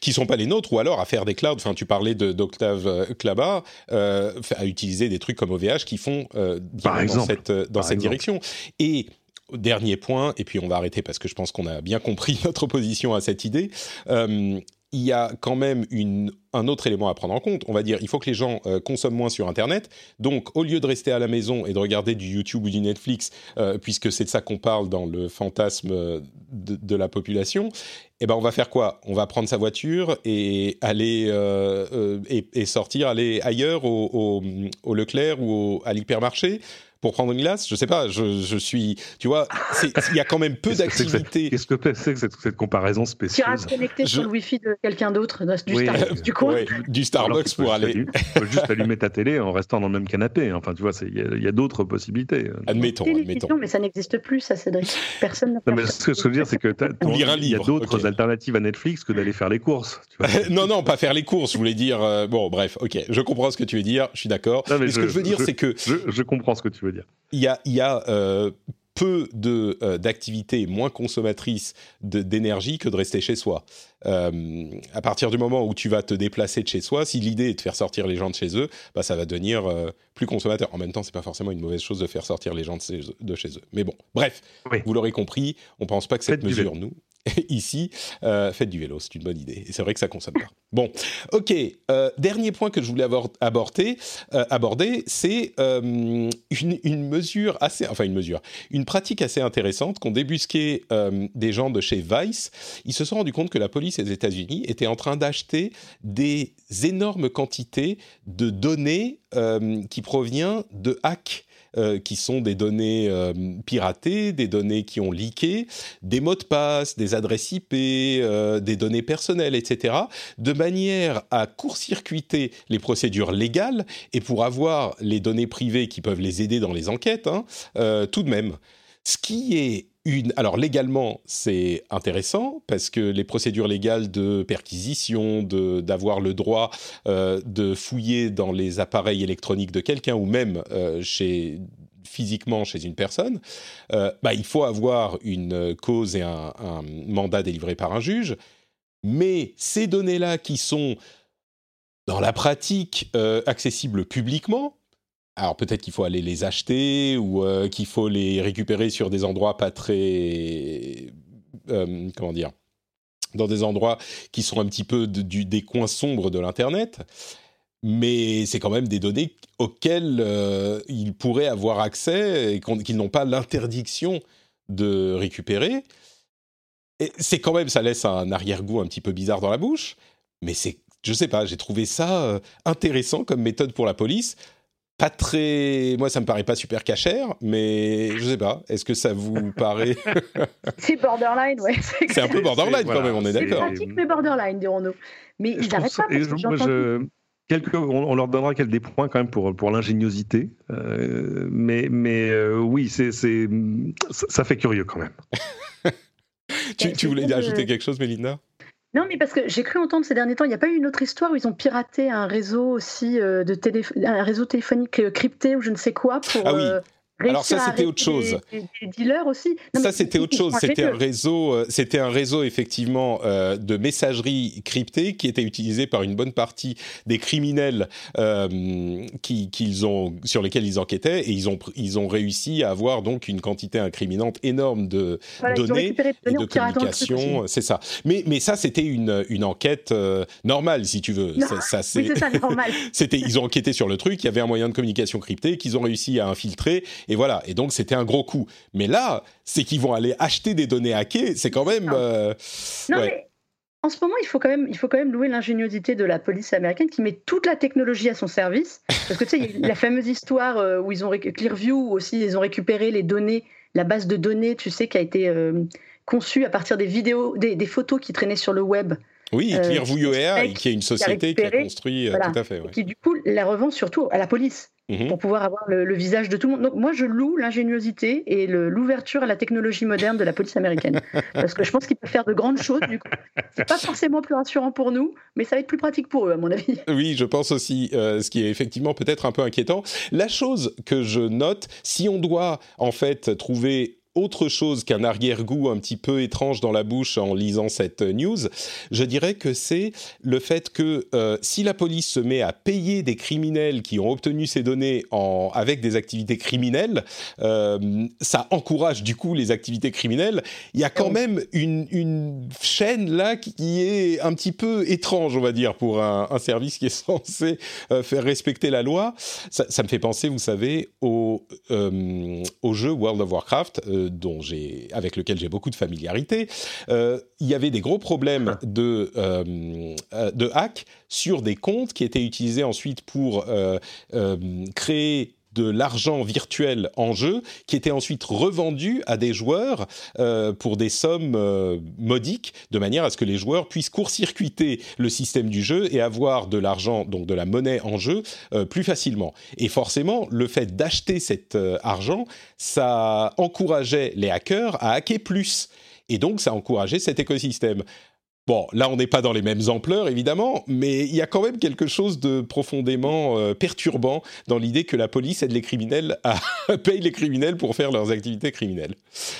qui sont pas les nôtres, ou alors à faire des clouds. Enfin, tu parlais d'Octave euh, Klaba, euh, à utiliser des trucs comme OVH qui font euh, dans cette, euh, dans cette direction. Et dernier point, et puis on va arrêter parce que je pense qu'on a bien compris <laughs> notre position à cette idée. Euh, il y a quand même une, un autre élément à prendre en compte. On va dire, il faut que les gens euh, consomment moins sur Internet. Donc, au lieu de rester à la maison et de regarder du YouTube ou du Netflix, euh, puisque c'est de ça qu'on parle dans le fantasme euh, de, la population, eh ben, on va faire quoi? On va prendre sa voiture et aller et, sortir, aller ailleurs au, Leclerc ou à l'hypermarché pour prendre une glace Je sais pas, je, je suis. Tu vois, il y a quand même peu d'activités. Qu'est-ce que c'est que cette, cette, comparaison spéciale Tu restes connecté sur le Wi-Fi de quelqu'un d'autre, du Starbucks du coin Du Starbucks pour aller. Tu peux juste allumer ta télé en restant dans le même canapé. Enfin, tu vois, il y a, d'autres possibilités. Admettons, admettons. mais ça n'existe plus, ça, Cédric. Personne n'a mais Ce que je veux dire, c'est que il y a d'autres alternatives à Netflix que d'aller faire les courses. <laughs> non, non, pas faire les courses. Je voulais dire. Euh, bon, bref, ok, je comprends ce que tu veux dire. Je suis d'accord. Mais, ce que je veux dire, c'est que je comprends ce que tu veux il y a, il y a euh, peu de euh, d'activités moins consommatrices d'énergie que de rester chez soi. Euh, à partir du moment où tu vas te déplacer de chez soi, si l'idée est de faire sortir les gens de chez eux, bah ça va devenir plus consommateur. En même temps, c'est pas forcément une mauvaise chose de faire sortir les gens de chez, eux. Mais bon, bref, vous l'aurez compris, on pense pas que cette mesure nous <laughs> ici, euh, faites du vélo, c'est une bonne idée. Et c'est vrai que ça consomme pas. Bon, ok. Euh, dernier point que je voulais aborder, euh, aborder c'est une, mesure assez, enfin une mesure, une pratique assez intéressante qu'ont débusqué des gens de chez Vice. Ils se sont rendus compte que la police des États-Unis était en train d'acheter des énormes quantités de données qui proviennent de hacks euh, qui sont des données euh, piratées, des données qui ont leaké, des mots de passe, des adresses IP, des données personnelles, etc., de manière à court-circuiter les procédures légales et pour avoir les données privées qui peuvent les aider dans les enquêtes, hein, tout de même. Ce qui est Alors légalement, c'est intéressant parce que les procédures légales de perquisition, d'avoir le droit euh, de fouiller dans les appareils électroniques de quelqu'un ou même euh, chez physiquement chez une personne, euh, bah, il faut avoir une cause et un, mandat délivré par un juge. Mais ces données-là qui sont dans la pratique accessibles publiquement, alors peut-être qu'il faut aller les acheter ou euh, qu'il faut les récupérer sur des endroits pas très... Euh, comment dire Dans des endroits qui sont un petit peu des coins sombres de l'Internet. Mais c'est quand même des données auxquelles euh, ils pourraient avoir accès et qu'ils n'ont pas l'interdiction de récupérer. C'est quand même, ça laisse un arrière-goût un petit peu bizarre dans la bouche. Mais c'est, je sais pas, j'ai trouvé ça intéressant comme méthode pour la police pas très. Moi, ça me paraît pas super cachère, mais je sais pas. Est-ce que ça vous <laughs> paraît. c'est borderline, ouais. C'est un peu borderline quand même, on est, d'accord. C'est pratique, mais borderline, dirons-nous. Mais ils n'arrêtent pas. Parce que Quelques, on, leur donnera quelques des points quand même pour, pour l'ingéniosité. Euh, mais mais euh, oui, c'est, c'est, ça fait curieux quand même. <laughs> tu, tu voulais ajouter quelque chose, Mélinda? Non, mais parce que j'ai cru entendre ces derniers temps, il n'y a pas eu une autre histoire où ils ont piraté un réseau aussi euh, de télé, un réseau téléphonique euh, crypté ou je ne sais quoi pour. Ah oui. Euh, alors ça, c'était autre chose. Des, dealers aussi. ça, c'était autre chose. C'était un réseau, euh, c'était un réseau effectivement euh, de messagerie cryptée qui était utilisé par une bonne partie des criminels euh, qui, qu'ils ont, sur lesquels ils enquêtaient, et ils ont, ils ont réussi à avoir donc une quantité incriminante énorme de données, et de communications. C'est ça. Mais, mais ça, c'était une, une enquête normale, si tu veux. Ça, c'est, oui, c'est ça, normal. <laughs> c'était, ils ont enquêté sur le truc. Il y avait un moyen de communication crypté qu'ils ont réussi à infiltrer et voilà. Et donc, c'était un gros coup. Mais là, c'est qu'ils vont aller acheter des données hackées. C'est quand même. Euh, non, mais en ce moment, il faut quand même, il faut quand même louer l'ingéniosité de la police américaine qui met toute la technologie à son service. Parce que tu sais, il y a la fameuse histoire euh, où ils ont Clearview aussi, ils ont récupéré les données, la base de données, tu sais, qui a été euh, conçue à partir des vidéos, des, photos qui traînaient sur le web. Oui, Clearview Air, qui est une société qui a, construit, tout à fait. Qui du coup la revend surtout à la police. Mhm. pour pouvoir avoir le, visage de tout le monde. Donc moi, je loue l'ingéniosité et l'ouverture à la technologie moderne de la police américaine. <laughs> Parce que je pense qu'ils peuvent faire de grandes choses, du coup. C'est pas forcément plus rassurant pour nous, mais ça va être plus pratique pour eux, à mon avis. Oui, je pense aussi, euh, ce qui est effectivement peut-être un peu inquiétant. La chose que je note, si on doit en fait trouver autre chose qu'un arrière-goût un petit peu étrange dans la bouche en lisant cette news, je dirais que c'est le fait que euh, si la police se met à payer des criminels qui ont obtenu ces données en, avec des activités criminelles, euh, ça encourage du coup les activités criminelles. Il y a quand même une, une, chaîne là qui est un petit peu étrange, on va dire, pour un, un service qui est censé euh, faire respecter la loi. Ça, ça, me fait penser, vous savez, au, au jeu World of Warcraft dont j'ai, avec lequel j'ai beaucoup de familiarité, euh, il y avait des gros problèmes ah. de, euh, euh, de hack sur des comptes qui étaient utilisés ensuite pour créer de l'argent virtuel en jeu qui était ensuite revendu à des joueurs pour des sommes modiques de manière à ce que les joueurs puissent court-circuiter le système du jeu et avoir de l'argent donc de la monnaie en jeu plus facilement. Et forcément le fait d'acheter cet argent ça encourageait les hackers à hacker plus. Et donc ça encourageait cet écosystème Bon, là, on n'est pas dans les mêmes ampleurs, évidemment, mais il y a quand même quelque chose de profondément euh, perturbant dans l'idée que la police aide les criminels à <laughs> paye les criminels pour faire leurs activités criminelles.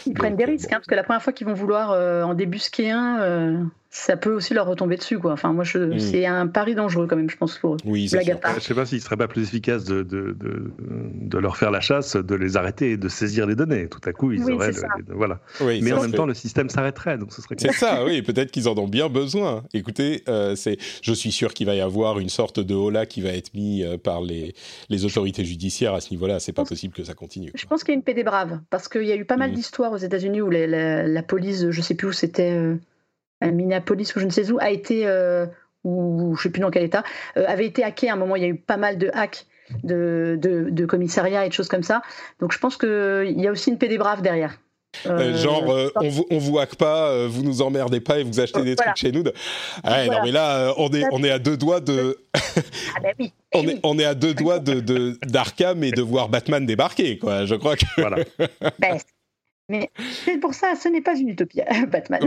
Ils prennent des risques, hein, parce que la première fois qu'ils vont vouloir euh, en débusquer un, euh, ça peut aussi leur retomber dessus. Quoi. Enfin, moi, hmm. c'est un pari dangereux quand même, je pense, pour eux. Oui, Je ne sais pas s'il ne serait pas plus efficace de, de, de, leur faire la chasse, de les arrêter et de saisir les données. Tout à coup, ils auraient. voilà. Mais en même temps, le système s'arrêterait. Donc ce serait c'est ça, oui. <laughs> Peut-être qu'ils en ont bien besoin. Écoutez, euh, c'est, je suis sûr qu'il va y avoir une sorte de holà qui va être mis euh, par les, les autorités judiciaires à ce niveau-là. C'est pas possible que ça continue. Je pense qu'il y a une PD brave. Parce qu'il y a eu pas mal hmm. d'histoires aux États-Unis où la, police, je sais plus où c'était. Euh, Minneapolis ou je ne sais où, a été, euh, ou je ne sais plus dans quel état, euh, avait été hacké à un moment. Il y a eu pas mal de hacks de, de, commissariat et de choses comme ça. Donc je pense qu'il y a aussi une PD brave derrière. Euh, genre, on, vous, on vous hack pas, vous nous emmerdez pas et vous achetez des trucs chez nous. Ah non, mais là, on est, on est à deux doigts de. <laughs> ah ben oui. on, est, on est à deux doigts de d'Arkham et de voir Batman débarquer, quoi. Je crois que. Voilà. Ben, mais c'est pour ça, ce n'est pas une utopie, <laughs> Batman.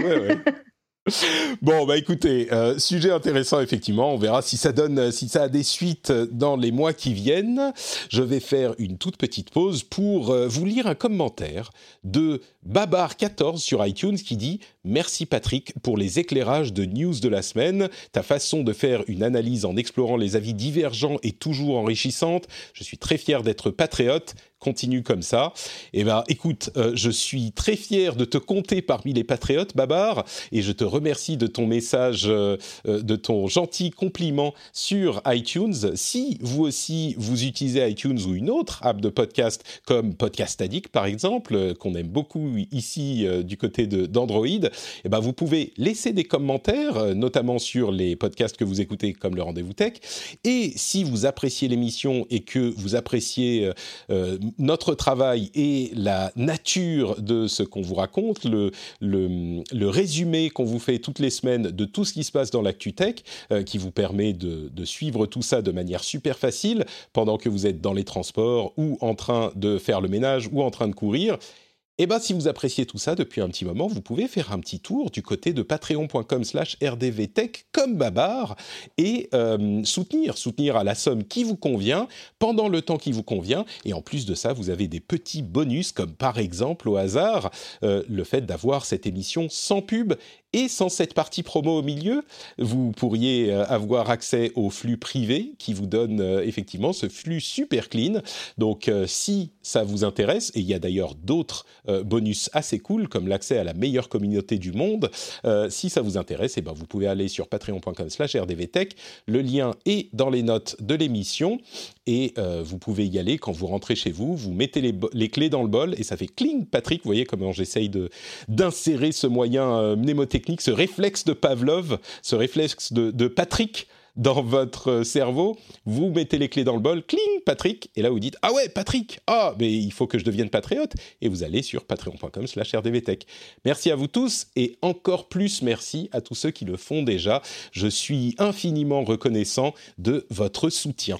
Bon, bah écoutez, euh, sujet intéressant effectivement. On verra si ça donne, si ça a des suites dans les mois qui viennent. Je vais faire une toute petite pause pour euh, vous lire un commentaire de Babar14 sur iTunes qui dit Merci Patrick pour les éclairages de news de la semaine. Ta façon de faire une analyse en explorant les avis divergents est toujours enrichissante. Je suis très fier d'être patriote continue comme ça. Eh ben, écoute, euh, je suis très fier de te compter parmi les patriotes, Babar, et je te remercie de ton message, euh, euh, de ton gentil compliment sur iTunes. Si vous aussi vous utilisez iTunes ou une autre app de podcast comme Podcast Addict par exemple, qu'on aime beaucoup ici du côté d'Android, eh ben, vous pouvez laisser des commentaires, notamment sur les podcasts que vous écoutez comme le Rendez-vous Tech. Et si vous appréciez l'émission et que vous appréciez notre travail et la nature de ce qu'on vous raconte, le, résumé qu'on vous fait toutes les semaines de tout ce qui se passe dans l'actu tech, euh, qui vous permet de, suivre tout ça de manière super facile pendant que vous êtes dans les transports ou en train de faire le ménage ou en train de courir. Eh bien, si vous appréciez tout ça depuis un petit moment, vous pouvez faire un petit tour du côté de patreon.com slash rdvtech comme Babar et euh, soutenir, soutenir à la somme qui vous convient, pendant le temps qui vous convient. Et en plus de ça, vous avez des petits bonus comme par exemple au hasard euh, le fait d'avoir cette émission sans pub et sans cette partie promo au milieu, vous pourriez euh, avoir accès au flux privé qui vous donne euh, effectivement ce flux super clean. Donc euh, si ça vous intéresse, et il y a d'ailleurs d'autres bonus assez cool comme l'accès à la meilleure communauté du monde, si ça vous intéresse, et eh ben vous pouvez aller sur patreon.com slash rdvtech. Le lien est dans les notes de l'émission et vous pouvez y aller quand vous rentrez chez vous, vous mettez les, clés dans le bol et ça fait cling Patrick, vous voyez comment j'essaye d'insérer ce moyen mnémotechnique ce réflexe de Pavlov, ce réflexe de, Patrick dans votre cerveau, vous mettez les clés dans le bol, cling, Patrick, et là vous dites ah ouais Patrick, ah mais il faut que je devienne patriote, et vous allez sur patreon.com/rdvtech. Merci à vous tous et encore plus merci à tous ceux qui le font déjà. Je suis infiniment reconnaissant de votre soutien.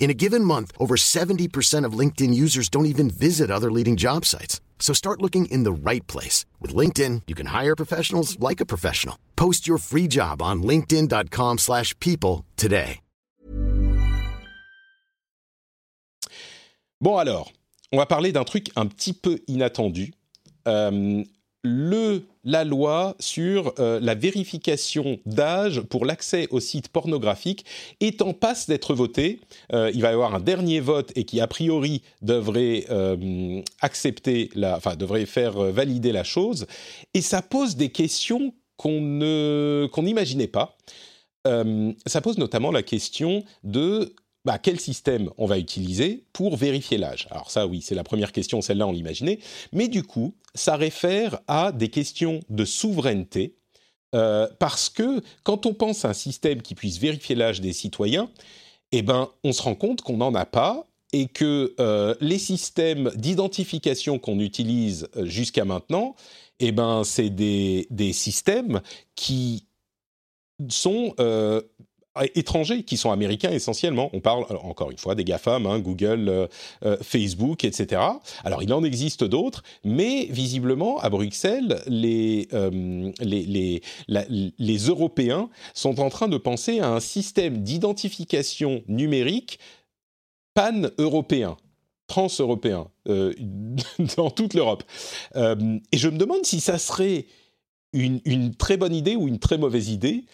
In a given month, over 70% of LinkedIn users don't even visit other leading job sites. So start looking in the right place. With LinkedIn, you can hire professionals like a professional. Post your free job on linkedin.com slash people today. Bon alors, on va parler d'un truc un petit peu inattendu. Euh, le, la loi sur euh, la vérification d'âge pour l'accès aux sites pornographiques est en passe d'être votée. Euh, il va y avoir un dernier vote et qui a priori devrait euh, accepter la, enfin devrait faire valider la chose. Et ça pose des questions qu'on ne qu'on n'imaginait pas. ça pose notamment la question de bah, quel système on va utiliser pour vérifier l'âge? Alors ça, oui, c'est la première question, celle-là, on l'imaginait. Mais du coup, ça réfère à des questions de souveraineté parce que quand on pense à un système qui puisse vérifier l'âge des citoyens, eh ben, on se rend compte qu'on n'en a pas et que les systèmes d'identification qu'on utilise jusqu'à maintenant, eh ben, c'est des, des, systèmes qui sont étrangers qui sont américains essentiellement. On parle encore une fois des GAFAM, hein, Google, euh, euh, Facebook, etc. Alors il en existe d'autres, mais visiblement à Bruxelles, les, euh, les, les, Européens sont en train de penser à un système d'identification numérique pan-européen trans-européen <laughs> dans toute l'Europe. et je me demande si ça serait une, une, très bonne idée ou une très mauvaise idée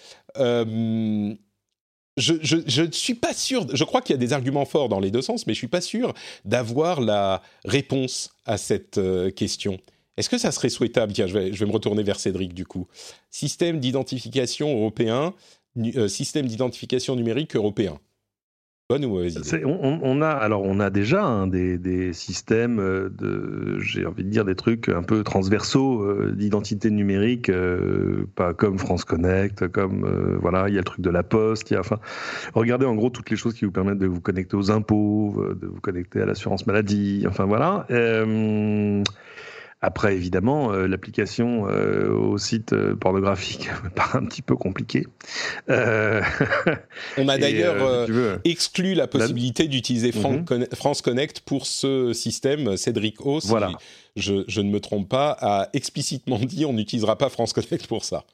je ne suis pas sûr, je crois qu'il y a des arguments forts dans les deux sens, mais je ne suis pas sûr d'avoir la réponse à cette euh, question. Est-ce que ça serait souhaitable Tiens, je vais, je vais me retourner vers Cédric du coup. Système d'identification européen, euh, système d'identification numérique européen. Bonne ou mauvaise idée on, a alors on a déjà hein, des, systèmes euh, de j'ai envie de dire des trucs un peu transversaux euh, d'identité numérique, euh, pas comme France Connect, comme voilà il y a le truc de la Poste, il y a, enfin regardez en gros toutes les choses qui vous permettent de vous connecter aux impôts, de vous connecter à l'assurance maladie, enfin voilà. Après, évidemment, euh, l'application euh, au site euh, pornographique <laughs> me paraît un petit peu compliquée. <laughs> On a d'ailleurs exclu la possibilité d'utiliser mhm. France Connect pour ce système. Cédric O, si voilà. je, je, ne me trompe pas, a explicitement dit on n'utilisera pas France Connect pour ça.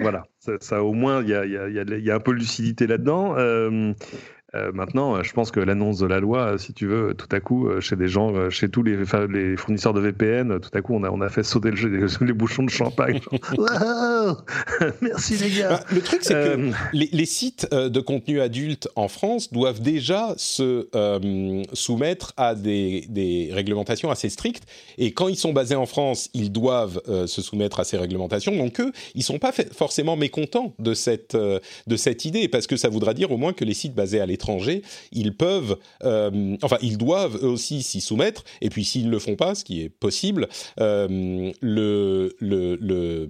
Voilà, ça, au moins, il y a, y, a, y a, un peu de lucidité là-dedans. Euh, maintenant, euh, je pense que l'annonce de la loi, euh, si tu veux, tout à coup, chez des gens, chez tous les, les, fournisseurs de VPN, tout à coup, on a, on fait sauter le, <laughs> les, bouchons de champagne. <laughs> <laughs> Merci les gars. Bah, le truc, c'est que les, sites de contenu adulte en France doivent déjà se soumettre à des, des, réglementations assez strictes. Et quand ils sont basés en France, ils doivent se soumettre à ces réglementations. Donc eux, ils sont pas forcément mécontents de cette, de cette idée, parce que ça voudra dire au moins que les sites basés à l'étranger ils peuvent, euh, enfin, ils doivent eux aussi s'y soumettre. Et puis, s'ils ne le font pas, ce qui est possible, euh, le, le,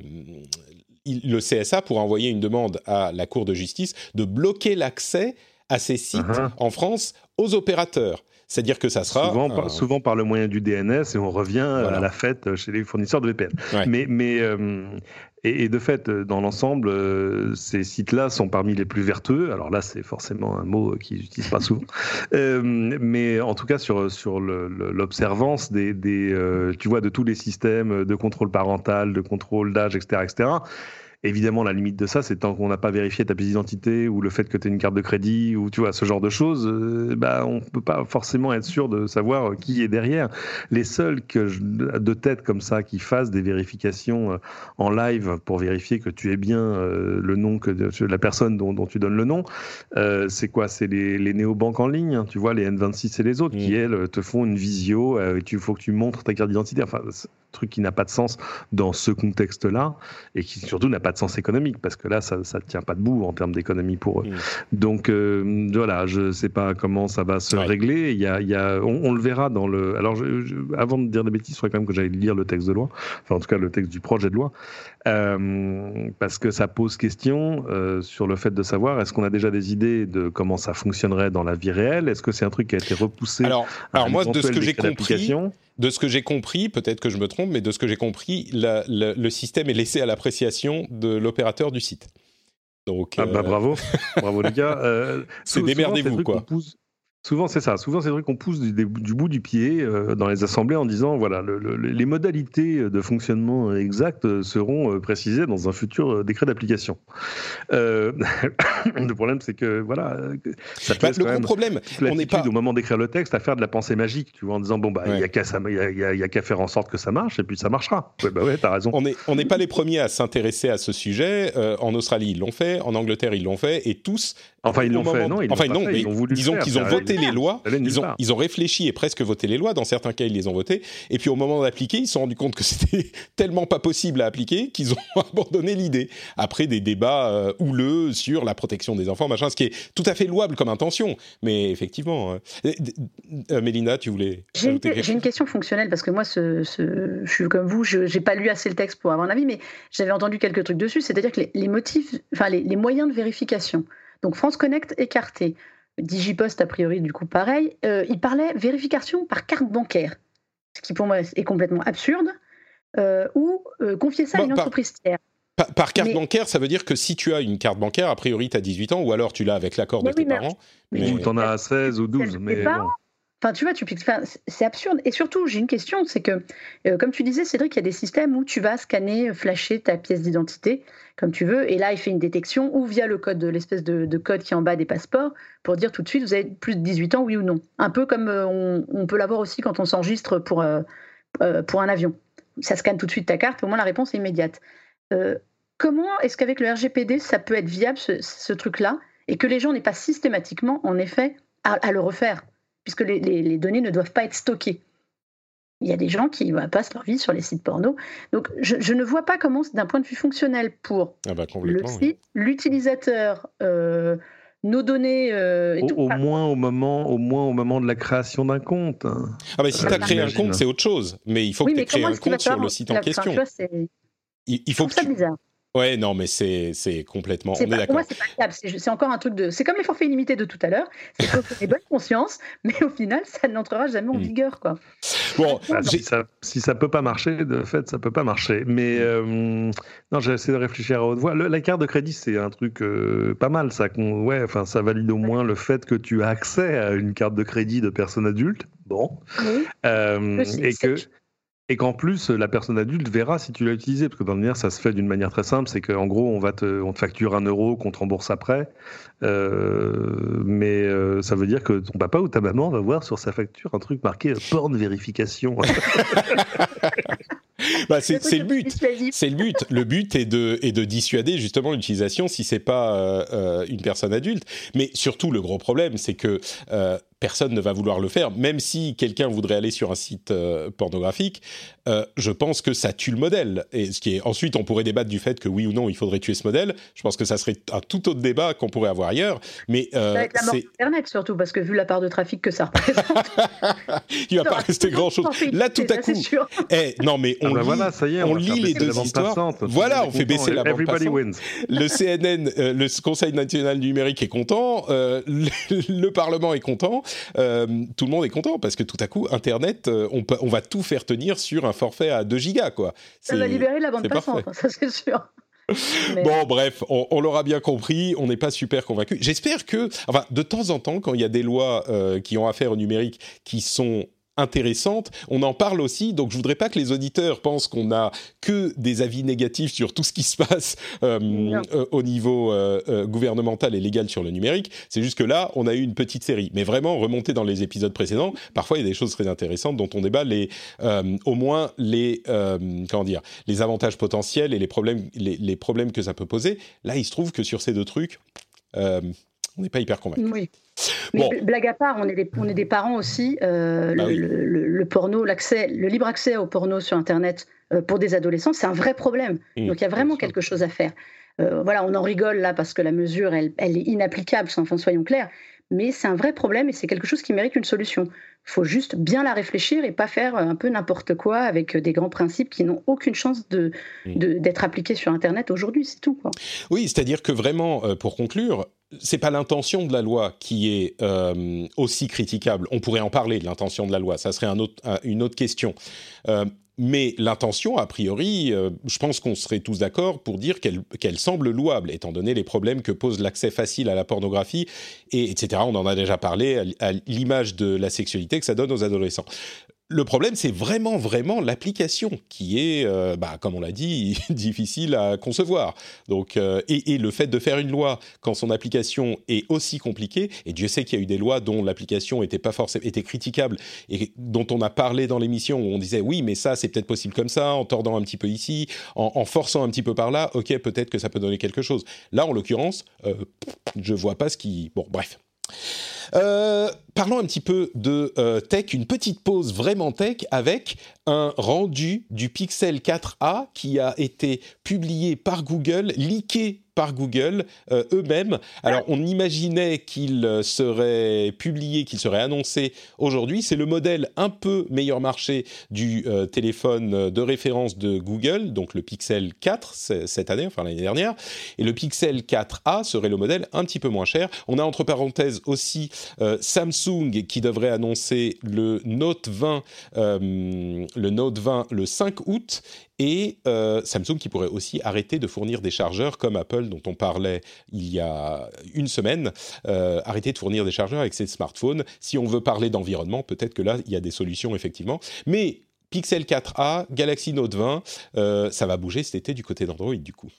le le CSA pourra envoyer une demande à la Cour de justice de bloquer l'accès à ces sites uh-huh. en France aux opérateurs. C'est-à-dire que ça sera souvent, souvent, par le moyen du DNS et on revient à la fête chez les fournisseurs de VPN. Mais, mais euh, et, de fait, euh, dans l'ensemble, euh, ces sites-là sont parmi les plus vertueux. Alors là, c'est forcément un mot qu'ils n'utilisent pas souvent. <laughs> Euh, mais en tout cas, sur, sur l'observance des, des tu vois, de tous les systèmes de contrôle parental, de contrôle d'âge, etc., etc., Évidemment, la limite de ça, c'est tant qu'on n'a pas vérifié ta pièce d'identité ou le fait que tu as une carte de crédit ou tu vois ce genre de choses, euh, bah on peut pas forcément être sûr de savoir qui est derrière. Les seuls que de tête comme ça qui fassent des vérifications euh, en live pour vérifier que tu es bien euh, le nom que de la personne dont, dont tu donnes le nom, c'est quoi? C'est les, les néobanques en ligne, hein, tu vois, les N26 et les autres qui mmh. elles te font une visio. il faut que tu montres ta carte d'identité. Enfin, truc qui n'a pas de sens dans ce contexte-là et qui surtout n'a pas de sens économique parce que là, ça ne tient pas debout en termes d'économie pour eux. Mm. Donc euh, voilà, je ne sais pas comment ça va se régler. Il y a, il y a, on, le verra dans le. Alors, avant de dire des bêtises, il faudrait quand même que j'aille lire le texte de loi, enfin en tout cas le texte du projet de loi, euh, parce que ça pose question euh, sur le fait de savoir est-ce qu'on a déjà des idées de comment ça fonctionnerait dans la vie réelle? Est-ce que c'est un truc qui a été repoussé Alors, alors moi, de ce que j'ai compris de ce que j'ai compris, peut-être que je me trompe, mais de ce que j'ai compris, le système est laissé à l'appréciation de l'opérateur du site. Donc, ah bah euh, bravo, <laughs> bravo les gars. C'est démerdez-vous quoi. Souvent, c'est ça. Souvent, c'est vrai qu'on pousse du, bout du pied euh, dans les assemblées en disant voilà, les modalités de fonctionnement exactes seront euh, précisées dans un futur euh, décret d'application. <coughs> le problème, c'est que voilà, ça te bah, le gros problème, on n'est pas au moment d'écrire le texte à faire de la pensée magique, tu vois, en disant bon bah il y a qu'à faire en sorte que ça marche et puis ça marchera. Ouais, bah ouais, t'as raison. On n'est on n'est pas les premiers à s'intéresser à ce sujet. en Australie, ils l'ont fait, en Angleterre, ils l'ont fait, et tous. Enfin, ils l'ont fait, non Enfin, non, mais disons qu'ils ont voté les lois, ils ont, ils ont réfléchi et presque voté les lois. Dans certains cas, ils les ont votées. Et puis au moment d'appliquer, ils se sont rendus compte que <laughs> c'était tellement pas possible à appliquer qu'ils ont <laughs> abandonné l'idée. Après des débats euh, houleux sur la protection des enfants, machin, ce qui est tout à fait louable comme intention. Mais effectivement, euh, euh, Mélina, tu voulais. J'ai une, question fonctionnelle parce que moi, ce, je suis comme vous, je n'ai pas lu assez le texte pour avoir un avis, mais j'avais entendu quelques trucs dessus. C'est-à-dire que les, motifs, enfin les, les moyens de vérification. Donc France Connect écarté. Digipost, a priori, du coup, pareil. Euh, il parlait vérification par carte bancaire, ce qui pour moi est complètement absurde, euh, ou euh, confier ça à une entreprise tiers. Par, carte bancaire, ça veut dire que si tu as une carte bancaire, a priori, tu as 18 ans, ou alors tu l'as avec l'accord de tes parents. Mais... Ou tu en as 16 ou 12. Mais Enfin, tu vois, tu c'est absurde. Et surtout, j'ai une question, c'est que, euh, comme tu disais, Cédric, il y a des systèmes où tu vas scanner, euh, flasher ta pièce d'identité comme tu veux, et là, il fait une détection ou via le code, l'espèce de, code qui est en bas des passeports, pour dire tout de suite, vous avez plus de 18 ans, oui ou non. Un peu comme euh, on, peut l'avoir aussi quand on s'enregistre pour, pour un avion. Ça scanne tout de suite ta carte, au moins la réponse est immédiate. comment est-ce qu'avec le RGPD, ça peut être viable, ce, truc-là, et que les gens n'aient pas systématiquement, en effet, à le refaire? Puisque les, données ne doivent pas être stockées. Il y a des gens qui passent leur vie sur les sites porno. Donc, je, ne vois pas comment, d'un point de vue fonctionnel, pour ah bah, le site, l'utilisateur, euh, nos données. Euh, au, moins au moment, au moins au moment de la création d'un compte. Hein. Ah bah, si tu as créé un compte, c'est autre chose. Mais il faut que tu aies créé un compte sur le site en question. il, faut que tu... bizarre. Ouais, non, mais c'est complètement. On est, d'accord. Pour moi, c'est pas capable. C'est encore un truc de. C'est comme les forfaits illimités de tout à l'heure. C'est des bonnes consciences, <laughs> mais au final, ça n'entrera jamais en hmm. vigueur, quoi. Bon, ah, si, ça, si ça peut pas marcher, de fait, ça peut pas marcher. Mais euh, non, j'ai essayé de réfléchir à haute voix. la carte de crédit, c'est un truc euh, pas mal, ça. Ouais, enfin, ça valide au moins le fait que tu as accès à une carte de crédit de personne adulte. Bon. Oui. Euh, et que et qu'en plus, la personne adulte verra si tu l'as utilisé, parce que dans le ça se fait d'une manière très simple, c'est qu'en gros, on va te, on te facture un euro qu'on te rembourse après, euh, mais euh, ça veut dire que ton papa ou ta maman va voir sur sa facture un truc marqué euh, porn vérification. <laughs> <laughs> bah, c'est le but. C'est le but. Le but est de, est de dissuader justement l'utilisation si c'est pas une personne adulte. Mais surtout, le gros problème, c'est que personne ne va vouloir le faire, même si quelqu'un voudrait aller sur un site euh, pornographique. Euh, je pense que ça tue le modèle. Et ce qui est ensuite, on pourrait débattre du fait que oui ou non, il faudrait tuer ce modèle. Je pense que ça serait un tout autre débat qu'on pourrait avoir ailleurs. Mais euh, avec la mort d'Internet surtout, parce que vu la part de trafic que ça représente, <laughs> il va pas rester grand chose. Là, tout à coup, eh, non mais on ah bah lit, ça y est, on, lit les deux histoires. Voilà, on fait baisser la bande passante. Le CNN, le Conseil national numérique est content, <laughs> le Parlement est content. Euh, tout le monde est content parce que tout à coup, Internet, euh, on, on, va tout faire tenir sur un forfait à 2 gigas, quoi. Ça va libérer la bande passante, hein, ça c'est sûr. <laughs> Bon, bref, on, l'aura bien compris, on n'est pas super convaincu. J'espère que, enfin, de temps en temps, quand il y a des lois euh, qui ont affaire au numérique qui sont intéressante. On en parle aussi, donc je voudrais pas que les auditeurs pensent qu'on a que des avis négatifs sur tout ce qui se passe euh, euh, au niveau euh, gouvernemental et légal sur le numérique. C'est juste que là, on a eu une petite série, mais vraiment remonter dans les épisodes précédents. Parfois, il y a des choses très intéressantes dont on débat les, au moins les, comment dire, les avantages potentiels et les problèmes, les, les, problèmes que ça peut poser. Là, il se trouve que sur ces deux trucs on n'est pas hyper convaincu. Oui. blague à part, on est des, on est des parents aussi. Euh, bah le, porno, l'accès, le libre accès au porno sur Internet euh, pour des adolescents, c'est un vrai problème. Mmh, Donc il y a vraiment quelque chose à faire. Euh, voilà, on en rigole là parce que la mesure, elle, elle est inapplicable, enfin soyons clairs. Mais c'est un vrai problème et c'est quelque chose qui mérite une solution. Il faut juste bien la réfléchir et pas faire un peu n'importe quoi avec des grands principes qui n'ont aucune chance de, mmh. d'être appliqués sur Internet aujourd'hui, c'est tout. Quoi. Oui, c'est-à-dire que vraiment, pour conclure, c'est pas l'intention de la loi qui est euh, aussi critiquable. On pourrait en parler de l'intention de la loi, ça serait une autre question. Euh, mais l'intention, a priori, euh, je pense qu'on serait tous d'accord pour dire qu'elle semble louable, étant donné les problèmes que pose l'accès facile à la pornographie, et, etc. On en a déjà parlé, à l'image de la sexualité que ça donne aux adolescents le problème, c'est vraiment, vraiment l'application qui est, euh, bah, comme on l'a dit, <laughs> difficile à concevoir. Donc, euh, et, le fait de faire une loi quand son application est aussi compliquée, et Dieu sait qu'il y a eu des lois dont l'application était pas forcément était critiquable et dont on a parlé dans l'émission où on disait oui, mais ça c'est peut-être possible comme ça, en tordant un petit peu ici, en, forçant un petit peu par là. Ok, peut-être que ça peut donner quelque chose. Là, en l'occurrence, euh, je vois pas ce qui. Bon, bref. Euh, parlons un petit peu de euh, tech, une petite pause vraiment tech avec un rendu du Pixel 4a qui a été publié par Google, leaké par Google euh, eux-mêmes. Alors, on imaginait qu'il serait publié, qu'il serait annoncé aujourd'hui. C'est le modèle un peu meilleur marché du téléphone de référence de Google, donc le Pixel 4 cette année, enfin l'année dernière. Et le Pixel 4a serait le modèle un petit peu moins cher. On a entre parenthèses aussi Samsung qui devrait annoncer le Note 20, euh, le Note 20 le 5 août et euh, Samsung qui pourrait aussi arrêter de fournir des chargeurs comme Apple dont on parlait il y a une semaine, euh, arrêter de fournir des chargeurs avec ses smartphones. Si on veut parler d'environnement, peut-être que là, il y a des solutions effectivement. Mais Pixel 4a, Galaxy Note 20, ça va bouger cet été du côté d'Android du coup.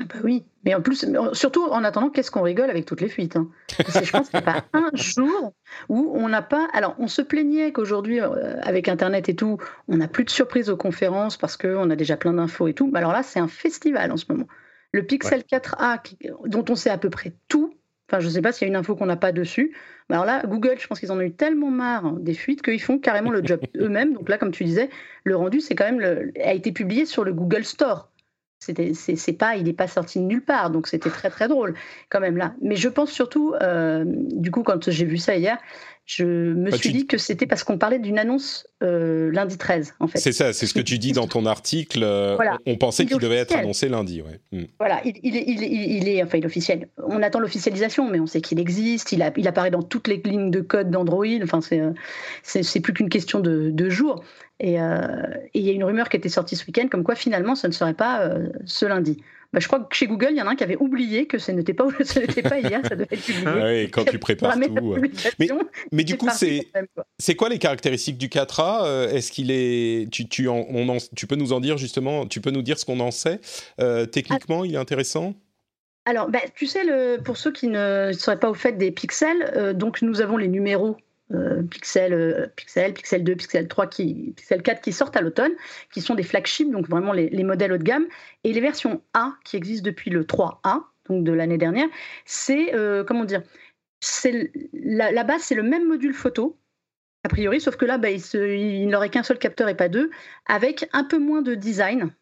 Ah bah oui, mais en plus, surtout en attendant, qu'est-ce qu'on rigole avec toutes les fuites hein? Je pense qu'il n'y a pas <laughs> un jour où on n'a pas. Alors, on se plaignait qu'aujourd'hui, euh, avec Internet et tout, on n'a plus de surprises aux conférences parce qu'on a déjà plein d'infos et tout. Mais alors là, c'est un festival en ce moment. Le Pixel 4a, dont on sait à peu près tout, enfin, je ne sais pas s'il y a une info qu'on n'a pas dessus. Mais alors là, Google, je pense qu'ils en ont eu tellement marre des fuites qu'ils font carrément le job <laughs> eux-mêmes. Donc là, comme tu disais, le rendu, c'est quand même le, a été publié sur le Google Store c'est pas, il n'est pas sorti de nulle part, donc c'était très très drôle quand même là. Mais je pense surtout, euh, du coup, quand j'ai vu ça hier, je me suis dit que c'était parce qu'on parlait d'une annonce euh, lundi 13, en fait. C'est ça, c'est ce que tu dis dans ton article. Euh, on pensait qu'il devait être annoncé lundi, ouais. Hmm. Voilà, il, est, il, est, enfin, il est officiel. On attend l'officialisation, mais on sait qu'il existe. Il, a, il apparaît dans toutes les lignes de code d'Android. Enfin, c'est plus qu'une question de, de jours. Euh, et il y a une rumeur qui était sortie ce week-end, comme quoi finalement ce ne serait pas euh, ce lundi. Bah, je crois que chez Google, il y en a un qui avait oublié que ce n'était pas, <laughs> ce pas hier, ça devait être publié. Ah oui, quand tu prépares tout. Mais, mais, du coup, c'est quoi les caractéristiques du 4A euh, Est-ce qu'il est, tu, tu, on tu peux nous en dire justement, tu peux nous dire ce qu'on en sait techniquement Il est intéressant? Alors, bah, tu sais, le, pour ceux qui ne seraient pas au fait des pixels, donc nous avons les numéros euh, Pixel, euh, Pixel, Pixel 2, Pixel 3, qui, Pixel 4 qui sortent à l'automne, qui sont des flagships, donc vraiment les, modèles haut de gamme, et les versions A qui existent depuis le 3A, donc de l'année dernière, c'est euh, comment dire, c'est la, base, c'est le même module photo, a priori, sauf que là, bah, il, il n'aurait qu'un seul capteur et pas deux, avec un peu moins de design,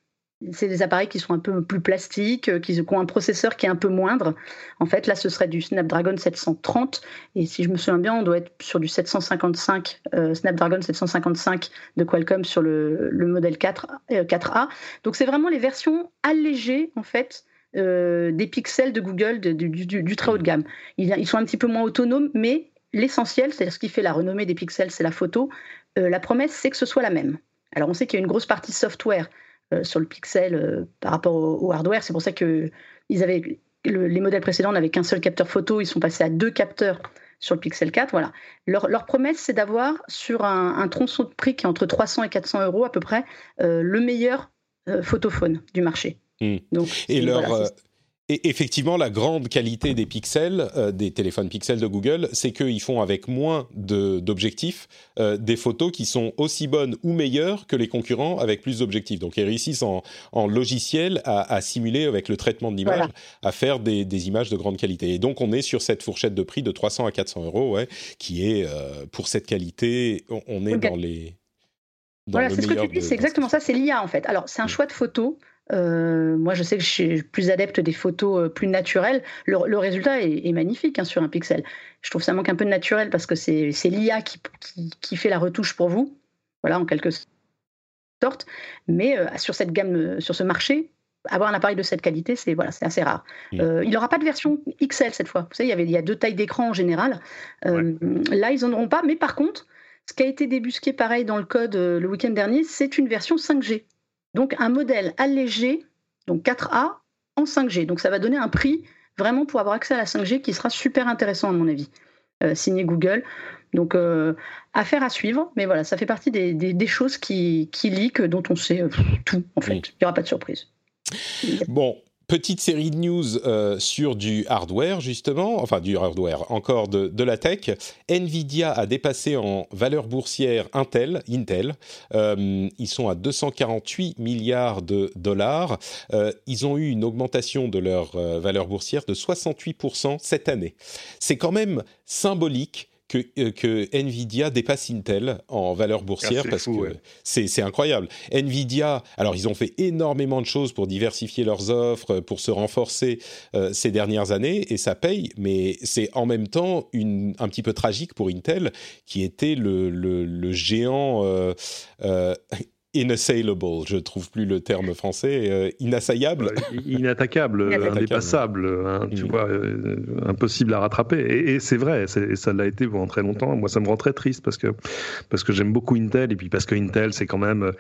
c'est des appareils qui sont un peu plus plastiques, euh, qui, ont un processeur qui est un peu moindre. En fait, là, ce serait du Snapdragon 730. Et si je me souviens bien, on doit être sur du 755, euh, Snapdragon 755 de Qualcomm sur le, modèle 4, 4A. Euh, Donc, c'est vraiment les versions allégées, en fait, des pixels de Google du, très haut de gamme. Ils, sont un petit peu moins autonomes, mais l'essentiel, c'est-à-dire ce qui fait la renommée des pixels, c'est la photo. la promesse, c'est que ce soit la même. Alors, on sait qu'il y a une grosse partie software sur le Pixel euh, par rapport au, hardware. C'est pour ça que ils avaient, les modèles précédents n'avaient qu'un seul capteur photo, ils sont passés à deux capteurs sur le Pixel 4. Voilà. Leur, leur promesse, c'est d'avoir sur un, un, tronçon de prix qui est entre 300 et 400 euros à peu près, euh, le meilleur photophone du marché. Donc, et leur, et effectivement, la grande qualité des pixels, euh, des téléphones pixels de Google, c'est qu'ils font avec moins d'objectifs euh, des photos qui sont aussi bonnes ou meilleures que les concurrents avec plus d'objectifs. Donc, ils réussissent en, logiciel à, simuler avec le traitement de l'image, à faire des, images de grande qualité. Et donc, on est sur cette fourchette de prix de 300 à 400 euros, ouais, qui est, euh, pour cette qualité, on, est dans les... voilà, c'est ce que tu dis, c'est exactement ça, c'est l'IA en fait. Alors, c'est un choix de photo euh, moi, je sais que je suis plus adepte des photos euh, plus naturelles. Le, résultat est, magnifique hein, sur un pixel. Je trouve ça manque un peu de naturel parce que c'est l'IA qui, qui, fait la retouche pour vous, voilà, en quelque sorte. Mais euh, sur cette gamme, sur ce marché, avoir un appareil de cette qualité, c'est voilà, c'est assez rare. Mm. il n'aura pas de version XL cette fois. Vous savez, il y avait il y a deux tailles d'écran en général. Là, ils n'en auront pas. Mais par contre, ce qui a été débusqué pareil dans le code le week-end dernier, c'est une version 5G. Donc un modèle allégé, donc 4A en 5G. Donc ça va donner un prix vraiment pour avoir accès à la 5G qui sera super intéressant à mon avis, euh, signé Google. Donc euh, affaire à suivre, mais voilà, ça fait partie des, choses qui, qui leak, dont on sait euh, tout en fait. Il n'y aura pas de surprise. Bon, petite série de news euh, sur du hardware justement, enfin du hardware, encore de, la tech. Nvidia a dépassé en valeur boursière Intel. Intel, euh, ils sont à 248 milliards de dollars. Euh, ils ont eu une augmentation de leur valeur boursière de 68% cette année. C'est quand même symbolique euh, que, Nvidia dépasse Intel en valeur boursière ah, parce que c'est incroyable. Nvidia, alors ils ont fait énormément de choses pour diversifier leurs offres, pour se renforcer euh, ces dernières années et ça paye, mais c'est en même temps une, un petit peu tragique pour Intel qui était le, le, géant euh, inassailable, je trouve plus le terme français, euh, inassaillable. Inattaquable, indépassable, hein, tu vois, euh, impossible à rattraper. Et, c'est vrai, ça l'a été pendant très longtemps. Moi, ça me rend très triste parce que, parce que j'aime beaucoup Intel et puis parce que Intel, c'est quand même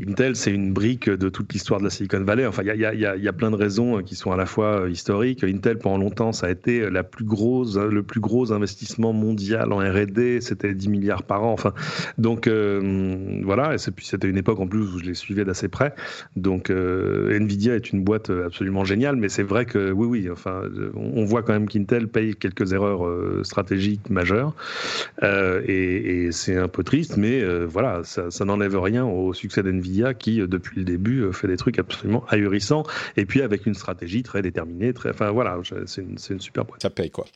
Intel, c'est une brique de toute l'histoire de la Silicon Valley. Enfin, il y a, plein de raisons qui sont à la fois euh, historiques. Intel, pendant longtemps, ça a été le plus gros investissement mondial en R&D. C'était 10 milliards par an. Enfin, donc euh, voilà. Et c'était une époque en plus où je les suivais d'assez près. Donc euh, Nvidia est une boîte absolument géniale, mais c'est vrai que oui, oui. Enfin, on voit quand même qu'Intel paye quelques erreurs stratégiques majeures, et, et c'est un peu triste, mais voilà, ça, ça n'enlève rien au succès d'Nvidia Nvidia qui, euh, depuis le début, euh, fait des trucs absolument ahurissants et puis avec une stratégie très déterminée. Très, enfin voilà, c'est une, une, super boîte. Ça paye quoi.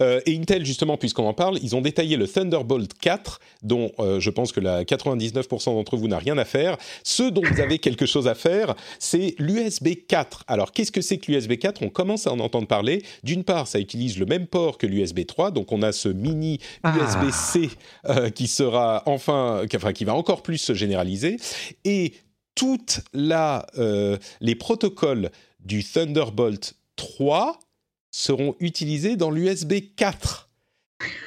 Euh, et Intel, justement, puisqu'on en parle, ils ont détaillé le Thunderbolt 4, dont je pense que la 99% d'entre vous n'a rien à faire. Ce dont vous avez quelque chose à faire, c'est l'USB 4. Alors qu'est-ce que c'est que l'USB 4 On commence à en entendre parler. D'une part, ça utilise le même port que l'USB 3, donc on a ce mini USB-C ah. qui sera enfin, enfin, qui va encore plus se généraliser. Et et toutes euh, les protocoles du Thunderbolt 3 seront utilisés dans l'USB 4.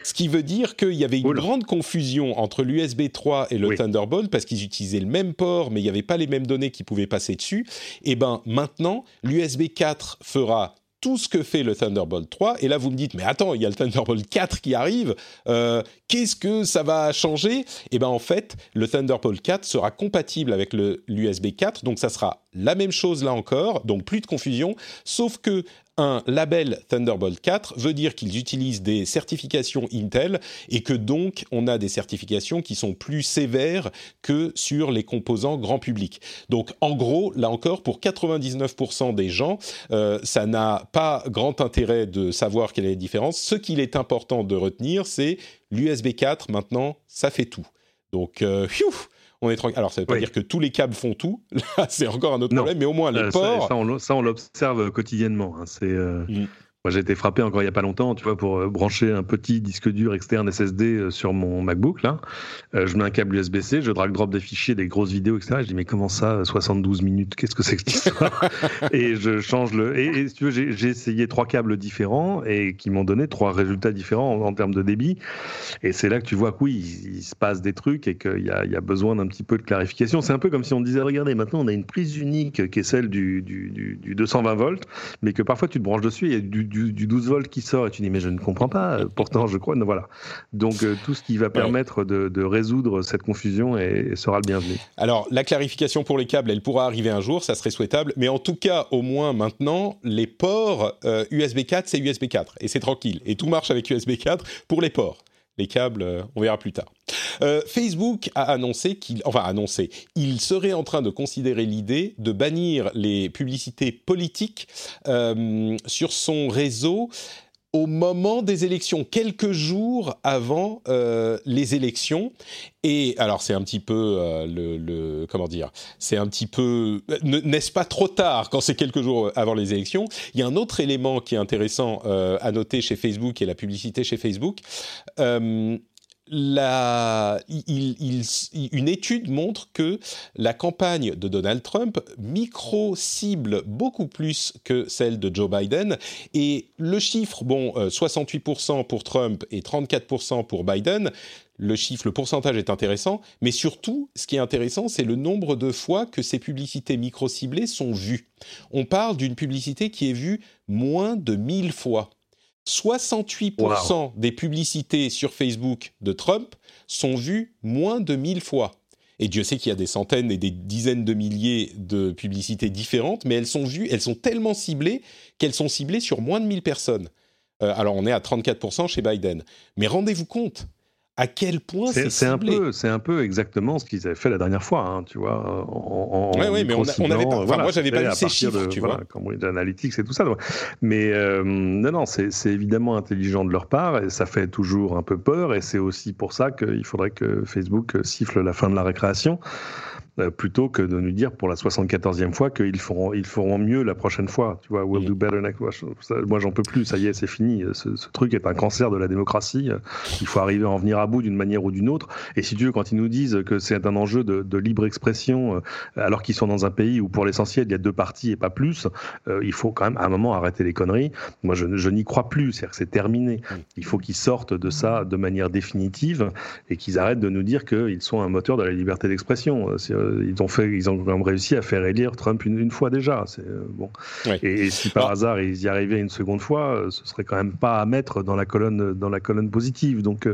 Ce qui veut dire qu'il y avait une grande confusion entre l'USB 3 et le Thunderbolt parce qu'ils utilisaient le même port, mais il n'y avait pas les mêmes données qui pouvaient passer dessus. Et ben maintenant, l'USB 4 fera tout ce que fait le Thunderbolt 3. Et là, vous me dites, mais attends, il y a le Thunderbolt 4 qui arrive. Euh, qu'est-ce que ça va changer? Eh bien, en fait, le Thunderbolt 4 sera compatible avec l'USB 4. Donc, ça sera la même chose là encore. Donc, plus de confusion. Sauf que un label Thunderbolt 4 veut dire qu'ils utilisent des certifications Intel et que donc on a des certifications qui sont plus sévères que sur les composants grand public. Donc en gros, là encore, pour 99% des gens, euh, ça n'a pas grand intérêt de savoir quelle est la différence. Ce qu'il est important de retenir, c'est l'USB 4 maintenant, ça fait tout. Donc, euh, on est tranquille. Alors, ça ne veut pas dire que tous les câbles font tout. <laughs> Là, c'est encore un autre problème, mais au moins les euh, ports. Ça, on, l'observe quotidiennement. Hein. C'est. Euh, mm j'ai été frappé encore il n'y a pas longtemps, tu vois, pour euh, brancher un petit disque dur externe SSD euh, sur mon MacBook, là. Euh, je mets un câble USB-C, je drag drop des fichiers, des grosses vidéos, etc. je dis, mais comment ça, 72 minutes, qu'est-ce que c'est que cette histoire? <laughs> Et je change le. Et, si tu veux, j'ai essayé trois câbles différents et qui m'ont donné trois résultats différents en, termes de débit. Et c'est là que tu vois que oui, il, se passe des trucs et qu'il y a, y a besoin d'un petit peu de clarification. C'est un peu comme si on disait, regardez, maintenant on a une prise unique qui est celle du, du, du, 220 volts, mais que parfois tu te branches dessus, il y a du du, 12 volts qui sort et tu dis mais je ne comprends pas. Pourtant, je crois. Voilà. Donc euh, tout ce qui va permettre de, résoudre cette confusion et, sera le bienvenu. Alors la clarification pour les câbles, elle pourra arriver un jour, ça serait souhaitable. Mais en tout cas, au moins maintenant, les ports USB euh, 4, c'est USB 4 et c'est tranquille. Et tout marche avec USB 4 pour les ports. Les câbles, euh, on verra plus tard. Euh, Facebook a annoncé qu'il, enfin annoncé, il serait en train de considérer l'idée de bannir les publicités politiques euh, sur son réseau au moment des élections, quelques jours avant euh, les élections. Et alors c'est un petit peu le, comment dire, c'est un petit peu n'est-ce pas trop tard quand c'est quelques jours avant les élections? Il y a un autre élément qui est intéressant à noter chez Facebook et la publicité chez Facebook une étude montre que la campagne de Donald Trump micro-cible beaucoup plus que celle de Joe Biden. Et le chiffre, bon, 68% euh, pour Trump et 34% pour Biden, le chiffre, le pourcentage est intéressant, mais surtout, ce qui est intéressant, c'est le nombre de fois que ces publicités micro-ciblées sont vues. On parle d'une publicité qui est vue moins de 1000 fois. 68% des publicités sur Facebook de Trump sont vues moins de 1000 fois. Et Dieu sait qu'il y a des centaines et des dizaines de milliers de publicités différentes, mais elles sont vues, elles sont tellement ciblées qu'elles sont ciblées sur moins de 1000 personnes. Euh, alors on est à 34% chez Biden. Mais rendez-vous compte, à quel point c'est C'est un peu, c'est un peu exactement ce qu'ils avaient fait la dernière fois, hein, tu vois. Oui, mais on, n'avait pas. Enfin, moi, j'avais pas vu ces chiffres, tu vois. Cambridge Analytics et tout ça. Mais euh, non, non, c'est évidemment intelligent de leur part et ça fait toujours un peu peur. Et c'est aussi pour ça qu'il faudrait que Facebook siffle la fin de la récréation. Euh, plutôt que de nous dire pour la 74e fois qu'ils feront, ils feront mieux la prochaine fois. Tu vois, we'll do better next. Moi, j'en peux plus. Ça y est, c'est fini. Ce, truc est un cancer de la démocratie. Il faut arriver à en venir à bout d'une manière ou d'une autre. Et si tu veux, quand ils nous disent que c'est un enjeu de, libre expression, euh, alors qu'ils sont dans un pays où, pour l'essentiel, il y a deux partis et pas plus, euh, il faut quand même à un moment arrêter les conneries. Moi, je, je n'y crois plus. C'est-à-dire que c'est terminé. Il faut qu'ils sortent de ça de manière définitive et qu'ils arrêtent de nous dire qu'ils sont un moteur de la liberté d'expression ils ont fait, ils ont quand même réussi à faire élire Trump une, fois déjà. C'est euh, bon. Et, si par hasard ils y arrivaient une seconde fois, euh, ce serait quand même pas à mettre dans la colonne dans la colonne positive. Donc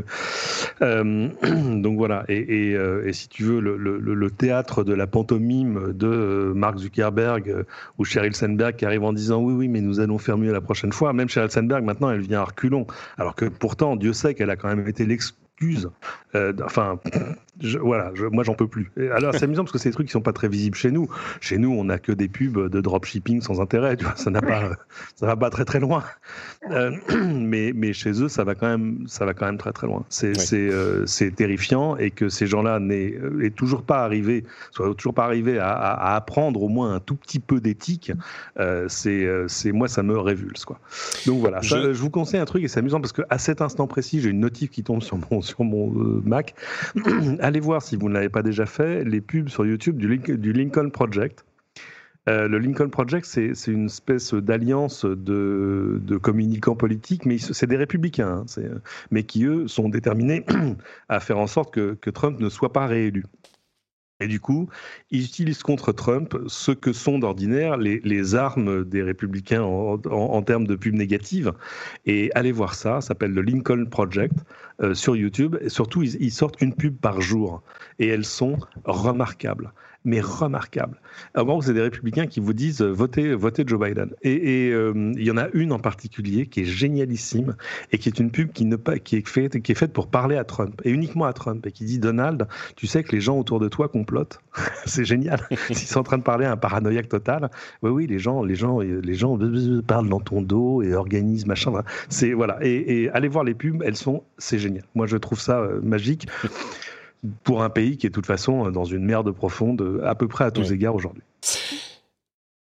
euh, <clears throat> donc voilà. Et, et, si tu veux le, le, théâtre de la pantomime de Mark Zuckerberg ou Sheryl Sandberg qui arrive en disant oui oui mais nous allons faire mieux la prochaine fois. Même Sheryl Sandberg maintenant elle vient à reculons. Alors que pourtant Dieu sait qu'elle a quand même été l'excuse. Enfin <clears throat> voilà, moi j'en peux plus. alors c'est amusant parce que c'est des trucs qui sont pas très visibles chez nous. Chez nous, on n'a que des pubs de dropshipping sans intérêt, tu vois, ça n'a pas, <laughs> ça va pas très très loin. Euh, <clears throat> mais mais chez eux, ça va quand même, ça va quand même très très loin. C'est c'est euh, terrifiant et que ces gens-là n'aient euh, toujours pas arrivé, soient toujours pas arrivés à, à, apprendre au moins un tout petit peu d'éthique. c'est c'est moi ça me révulse quoi. Donc voilà, je... je vous conseille un truc et c'est amusant parce que à cet instant précis, j'ai une notif qui tombe sur mon sur mon Mac <clears throat> allez voir si vous ne l'avez pas déjà fait les pubs sur YouTube du, Lincoln Project. Euh, le Lincoln Project, c'est une espèce d'alliance de, communicants politiques, mais c'est des républicains, hein, mais qui, eux, sont déterminés <clears throat> à faire en sorte que, Trump ne soit pas réélu. Et du coup, ils utilisent contre Trump ce que sont d'ordinaire les, armes des républicains en, termes de pubs négatives. Et allez voir ça, ça s'appelle le Lincoln Project euh, sur YouTube. Et surtout, ils sortent une pub par jour. Et elles sont remarquables mais remarquable. Alors, c'est des républicains qui vous disent euh, votez, votez Joe Biden. Et, euh, il y en a une en particulier qui est génialissime et qui est une pub qui, ne, qui, est faite, qui est faite pour parler à Trump et uniquement à Trump et qui dit Donald, tu sais que les gens autour de toi complotent. <laughs> c'est génial. <laughs> S'ils sont en train de parler à un paranoïaque total, oui, oui, les gens, les gens, les gens parlent dans ton dos et organisent machin. C'est voilà. Et, allez voir les pubs, elles sont, c'est génial. Moi, je trouve ça euh, magique pour un pays qui est de toute façon dans une merde profonde à peu près à tous égards aujourd'hui.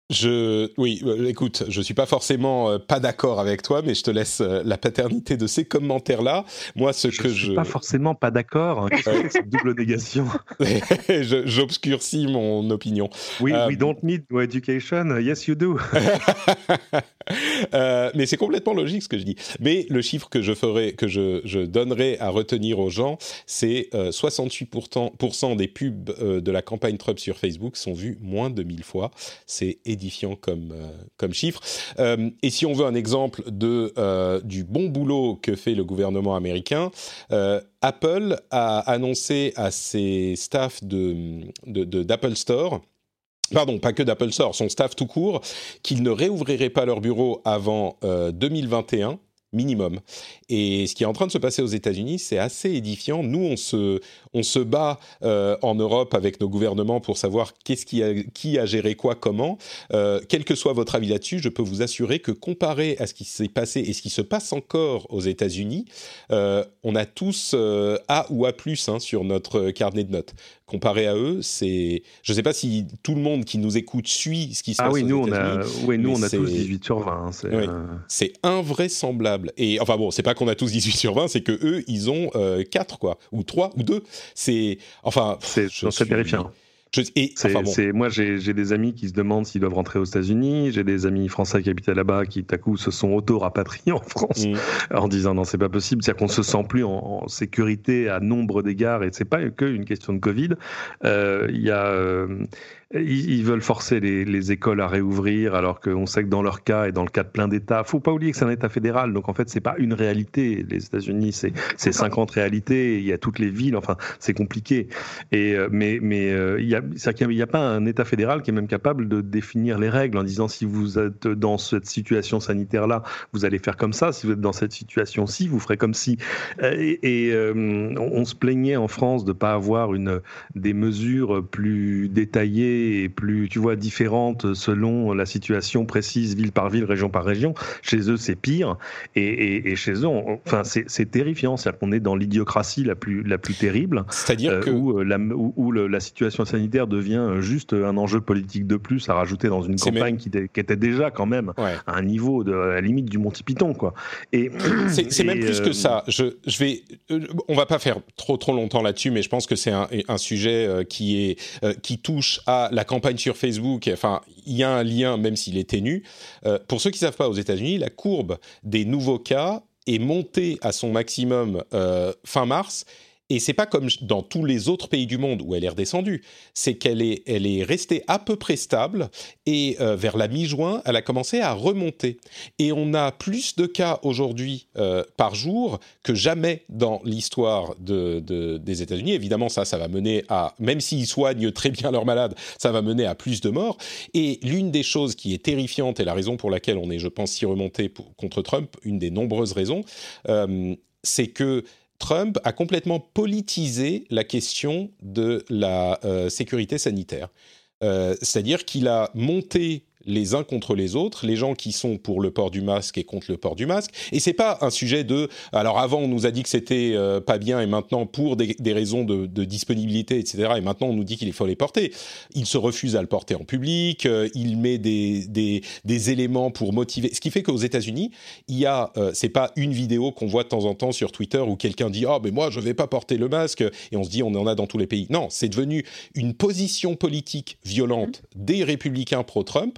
Je, oui, euh, écoute, je suis pas forcément euh, pas d'accord avec toi, mais je te laisse euh, la paternité de ces commentaires-là. Moi, ce je que suis pas forcément pas d'accord. Hein. Que cette double négation <laughs> J'obscurcis mon opinion. We, we don't need no education. Yes, you do. <laughs> mais c'est complètement logique ce que je dis. Mais le chiffre que je ferai, que je, je donnerai à retenir aux gens, c'est 68% des pubs de la campagne Trump sur Facebook sont vues moins de 1000 fois. C'est édifiant comme, euh, comme chiffre. Euh, et si on veut un exemple de, euh, du bon boulot que fait le gouvernement américain, Apple a annoncé à ses staffs de, d'Apple Store pardon, pas que d'Apple Store, son staff tout court, qu'ils ne réouvriraient pas leur bureau avant 2021 minimum. Et ce qui est en train de se passer aux États-Unis, c'est assez édifiant. Nous, on se, on se bat euh, en Europe avec nos gouvernements pour savoir qu'est-ce qui a, qui a géré quoi, comment. Euh, quel que soit votre avis là-dessus, je peux vous assurer que comparé à ce qui s'est passé et ce qui se passe encore aux États-Unis, euh, on a tous A ou A+ hein, sur notre carnet de notes comparé à eux, c'est. Je ne sais pas si tout le monde qui nous écoute suit ce qui se ah passe oui, nous, on a... Oui, nous, on a tous 18 sur 20. Hein, c'est invraisemblable. Et enfin bon, c'est pas qu'on a tous 18 sur 20, c'est que eux, ils ont 4, euh, quoi, ou 3, ou 2. C'est. Enfin. C'est suis... terrifiant. Et, moi, j'ai des amis qui se demandent s'ils doivent rentrer aux États-Unis. J'ai des amis français qui habitaient là-bas qui, à coup, se sont auto-rapatriés <laughs> en France mm. en disant non, c'est pas possible. C'est-à-dire qu'on se sent plus en, sécurité à nombre d'égards et c'est pas que une question de Covid. Euh, il y a. Euh, ils, veulent forcer les, écoles à réouvrir, alors qu'on sait que dans leur cas et dans le cas de plein d'États, faut pas oublier que c'est un État fédéral, donc en fait c'est pas une réalité. Les États-Unis, c'est c'est 50 réalités. Il y a toutes les villes. Enfin, c'est compliqué. Et euh, mais mais euh, il y a il n'y a pas un État fédéral qui est même capable de définir les règles en disant si vous êtes dans cette situation sanitaire là, vous allez faire comme ça. Si vous êtes dans cette situation-ci, vous ferez comme si. Euh, et, on, se plaignait en France de pas avoir une des mesures plus détaillées et plus, tu vois, différentes selon la situation précise, ville par ville, région par région. Chez eux, c'est pire. Et, chez eux, enfin, c'est terrifiant. C'est-à-dire qu'on est dans l'idiocratie la plus, la plus terrible. C'est-à-dire euh, que... Où, euh, la, où, la situation sanitaire devient juste un enjeu politique de plus à rajouter dans une campagne qui, était déjà quand même à un niveau de à la limite du Monty Python, quoi. Et <clears throat> c'est même plus que euh, ça. Je, je vais, on va pas faire trop trop longtemps là-dessus, mais je pense que c'est un, un, sujet qui est qui touche à la campagne sur Facebook, enfin, il y a un lien, même s'il est ténu. Euh, pour ceux qui ne savent pas, aux États-Unis, la courbe des nouveaux cas est montée à son maximum euh, fin mars et c'est pas comme dans tous les autres pays du monde où elle est redescendue, c'est qu'elle est, elle est restée à peu près stable et euh, vers la mi-juin, elle a commencé à remonter. Et on a plus de cas aujourd'hui euh, par jour que jamais dans l'histoire de, des États-Unis. Évidemment, ça, ça va mener à, même s'ils soignent très bien leurs malades, ça va mener à plus de morts. Et l'une des choses qui est terrifiante et la raison pour laquelle on est, je pense, si remonté contre Trump, une des nombreuses raisons, euh, c'est que Trump a complètement politisé la question de la euh, sécurité sanitaire. Euh, c'est-à-dire qu'il a monté les uns contre les autres, les gens qui sont pour le port du masque et contre le port du masque. Et c'est pas un sujet de. Alors avant, on nous a dit que c'était euh, pas bien, et maintenant pour des, raisons de, disponibilité, etc. Et maintenant, on nous dit qu'il faut les porter. Il se refuse à le porter en public. Euh, il met des, des, éléments pour motiver. Ce qui fait qu'aux États-Unis, il y a. Euh, c'est pas une vidéo qu'on voit de temps en temps sur Twitter où quelqu'un dit ah oh, mais moi je vais pas porter le masque et on se dit on en a dans tous les pays. Non, c'est devenu une position politique violente des républicains pro-Trump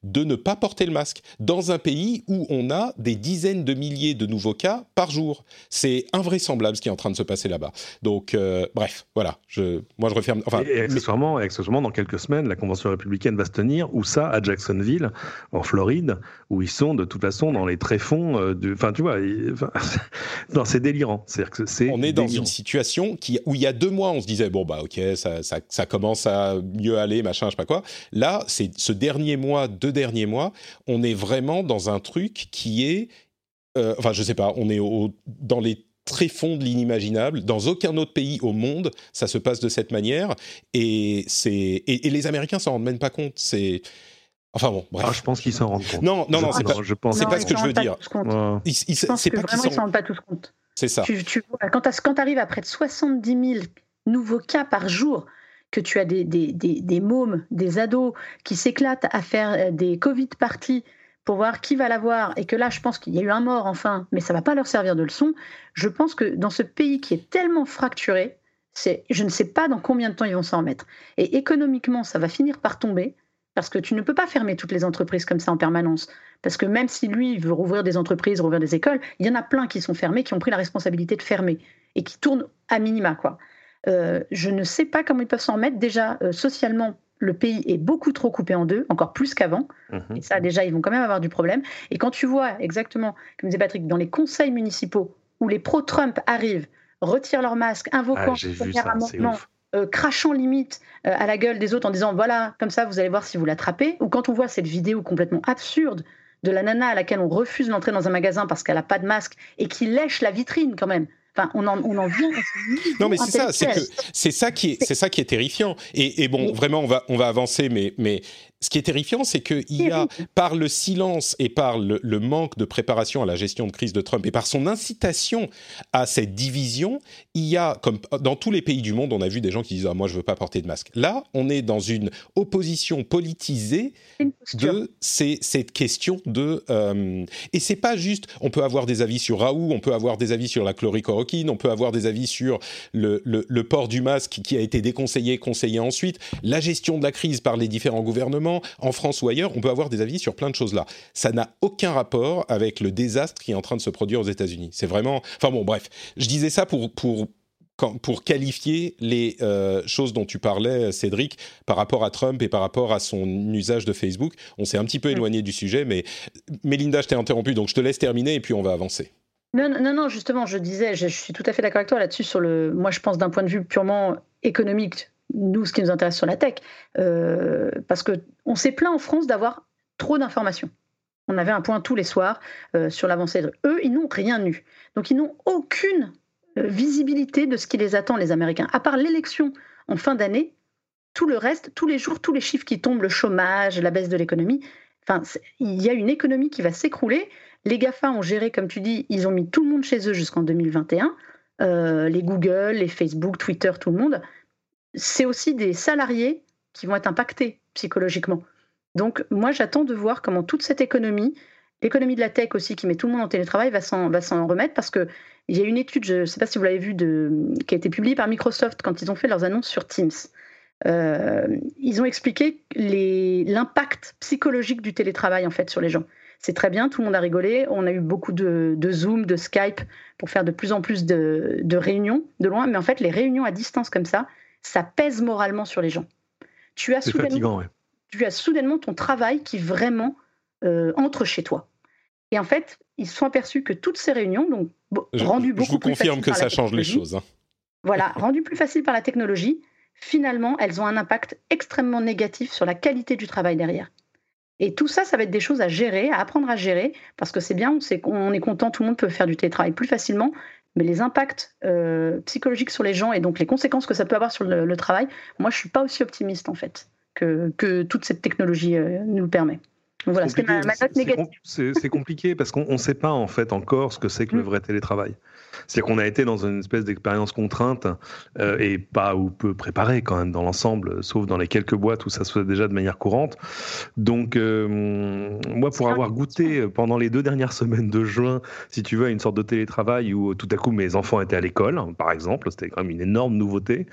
de ne pas porter le masque dans un pays où on a des dizaines de milliers de nouveaux cas par jour. C'est invraisemblable ce qui est en train de se passer là-bas. Donc, euh, bref, voilà. Je, moi, je referme. Enfin, et, accessoirement, accessoirement, dans quelques semaines, la convention républicaine va se tenir. Où ça À Jacksonville, en Floride, où ils sont de toute façon dans les tréfonds. Euh, de, enfin, tu vois, <laughs> non, c'est délirant. Que c'est. On est dans une situation qui, où il y a deux mois, on se disait bon bah ok, ça, ça, ça commence à mieux aller, machin, je sais pas quoi. Là, c'est ce dernier mois deux derniers mois, on est vraiment dans un truc qui est, euh, enfin je sais pas, on est dans les tréfonds de l'inimaginable. Dans aucun autre pays au monde, ça se passe de cette manière, et c'est et, les Américains s'en rendent même pas compte. C'est Enfin bon, bref. Ah, je pense qu'ils s'en rendent compte. Non, non, non, c'est pas, je pense. pas ce que je veux dire. je pense que vraiment, ils s'en rendent pas tous compte. C'est ça. Tu, quand tu arrives à près de 70 000 nouveaux cas par jour, que tu as des, des, des, mômes, des ados qui s'éclatent à faire euh, des Covid parties pour voir qui va l'avoir, et que là, je pense qu'il y a eu un mort, enfin, mais ça va pas leur servir de leçon. Je pense que dans ce pays qui est tellement fracturé, c'est, je ne sais pas dans combien de temps ils vont s'en remettre. Et économiquement, ça va finir par tomber, parce que tu ne peux pas fermer toutes les entreprises comme ça en permanence. Parce que même si lui veut rouvrir des entreprises, rouvrir des écoles, il y en a plein qui sont fermés, qui ont pris la responsabilité de fermer, et qui tournent à minima, quoi. Euh, je ne sais pas comment ils peuvent s'en remettre. Déjà, euh, socialement, le pays est beaucoup trop coupé en deux, encore plus qu'avant. Mhm. Et ça, déjà, ils vont quand même avoir du problème. Et quand tu vois exactement, comme disait Patrick, dans les conseils municipaux où les pro-Trump arrivent, retirent leur masque, invoquant ah, le premier amendement, euh, crachant limite à la gueule des autres en disant voilà, comme ça, vous allez voir si vous l'attrapez. Ou quand on voit cette vidéo complètement absurde de la nana à laquelle on refuse d'entrer dans un magasin parce qu'elle n'a pas de masque et qui lèche la vitrine quand même. Enfin, on en, on en vient. Non, mais c'est ça, c'est que c'est ça qui est, c'est ça qui est terrifiant. Et, et bon, vraiment, on va, on va avancer, mais, mais ce qui est terrifiant, c'est qu'il y a, par le silence et par le, manque de préparation à la gestion de crise de Trump et par son incitation à cette division, il y a, comme dans tous les pays du monde, on a vu des gens qui disent ah, Moi, je veux pas porter de masque. Là, on est dans une opposition politisée de ces, cette question de. Euh, et c'est pas juste, on peut avoir des avis sur Raoult, on peut avoir des avis sur la chloricoroquine, on peut avoir des avis sur le, le, le port du masque qui a été déconseillé, conseillé ensuite, la gestion de la crise par les différents gouvernements en France ou ailleurs, on peut avoir des avis sur plein de choses là. Ça n'a aucun rapport avec le désastre qui est en train de se produire aux États-Unis. C'est vraiment. Enfin bon, bref, je disais ça pour, pour pour qualifier les euh, choses dont tu parlais, Cédric, par rapport à Trump et par rapport à son usage de Facebook. On s'est un petit peu mm. éloigné du sujet, mais Mélinda, je t'ai interrompu, donc je te laisse terminer et puis on va avancer. Non, non, non, justement, je disais, je, suis tout à fait d'accord avec toi là-dessus. Sur le, moi, je pense d'un point de vue purement économique, nous, ce qui nous intéresse sur la tech, euh, parce que on s'est plaint en France d'avoir trop d'informations. On avait un point tous les soirs euh, sur l'avancée. Eux, ils n'ont rien eu. Donc, ils n'ont aucune euh, visibilité de ce qui les attend, les Américains. À part l'élection en fin d'année, tout le reste, tous les jours, tous les chiffres qui tombent, le chômage, la baisse de l'économie, enfin, il y a une économie qui va s'écrouler. Les GAFA ont géré, comme tu dis, ils ont mis tout le monde chez eux jusqu'en 2021. Euh, les Google, les Facebook, Twitter, tout le monde. C'est aussi des salariés qui vont être impactés psychologiquement. Donc moi, j'attends de voir comment toute cette économie, l'économie de la tech aussi, qui met tout le monde en télétravail, va s'en remettre parce que il y a une étude, je ne sais pas si vous l'avez vue, qui a été publiée par Microsoft quand ils ont fait leurs annonces sur Teams. Euh, ils ont expliqué l'impact psychologique du télétravail en fait sur les gens. C'est très bien, tout le monde a rigolé. On a eu beaucoup de, Zoom, de Skype pour faire de plus en plus de, réunions de loin. Mais en fait, les réunions à distance comme ça, ça pèse moralement sur les gens. Tu as, soudainement, tu as soudainement ton travail qui vraiment euh, entre chez toi. Et en fait, ils se sont aperçus que toutes ces réunions, donc rendues beaucoup plus Je vous confirme que ça change les choses. Hein. Voilà, rendues plus faciles par la technologie, finalement, elles ont un impact extrêmement négatif sur la qualité du travail derrière. Et tout ça, ça va être des choses à gérer, à apprendre à gérer, parce que c'est bien, on est content, tout le monde peut faire du télétravail plus facilement, mais les impacts euh, psychologiques sur les gens et donc les conséquences que ça peut avoir sur le, travail, moi, je suis pas aussi optimiste en fait que, que toute cette technologie euh, nous permet. Voilà, c'était ma, note négative. C'est compliqué parce qu'on ne sait pas en fait encore ce que c'est que le mm. vrai télétravail. C'est qu'on a été dans une espèce d'expérience contrainte euh, et pas ou peu préparée quand même dans l'ensemble, sauf dans les quelques boîtes où ça se fait déjà de manière courante. Donc, euh, moi, pour avoir goûté pendant les deux dernières semaines de juin, si tu veux, à une sorte de télétravail où tout à coup mes enfants étaient à l'école, par exemple, c'était quand même une énorme nouveauté,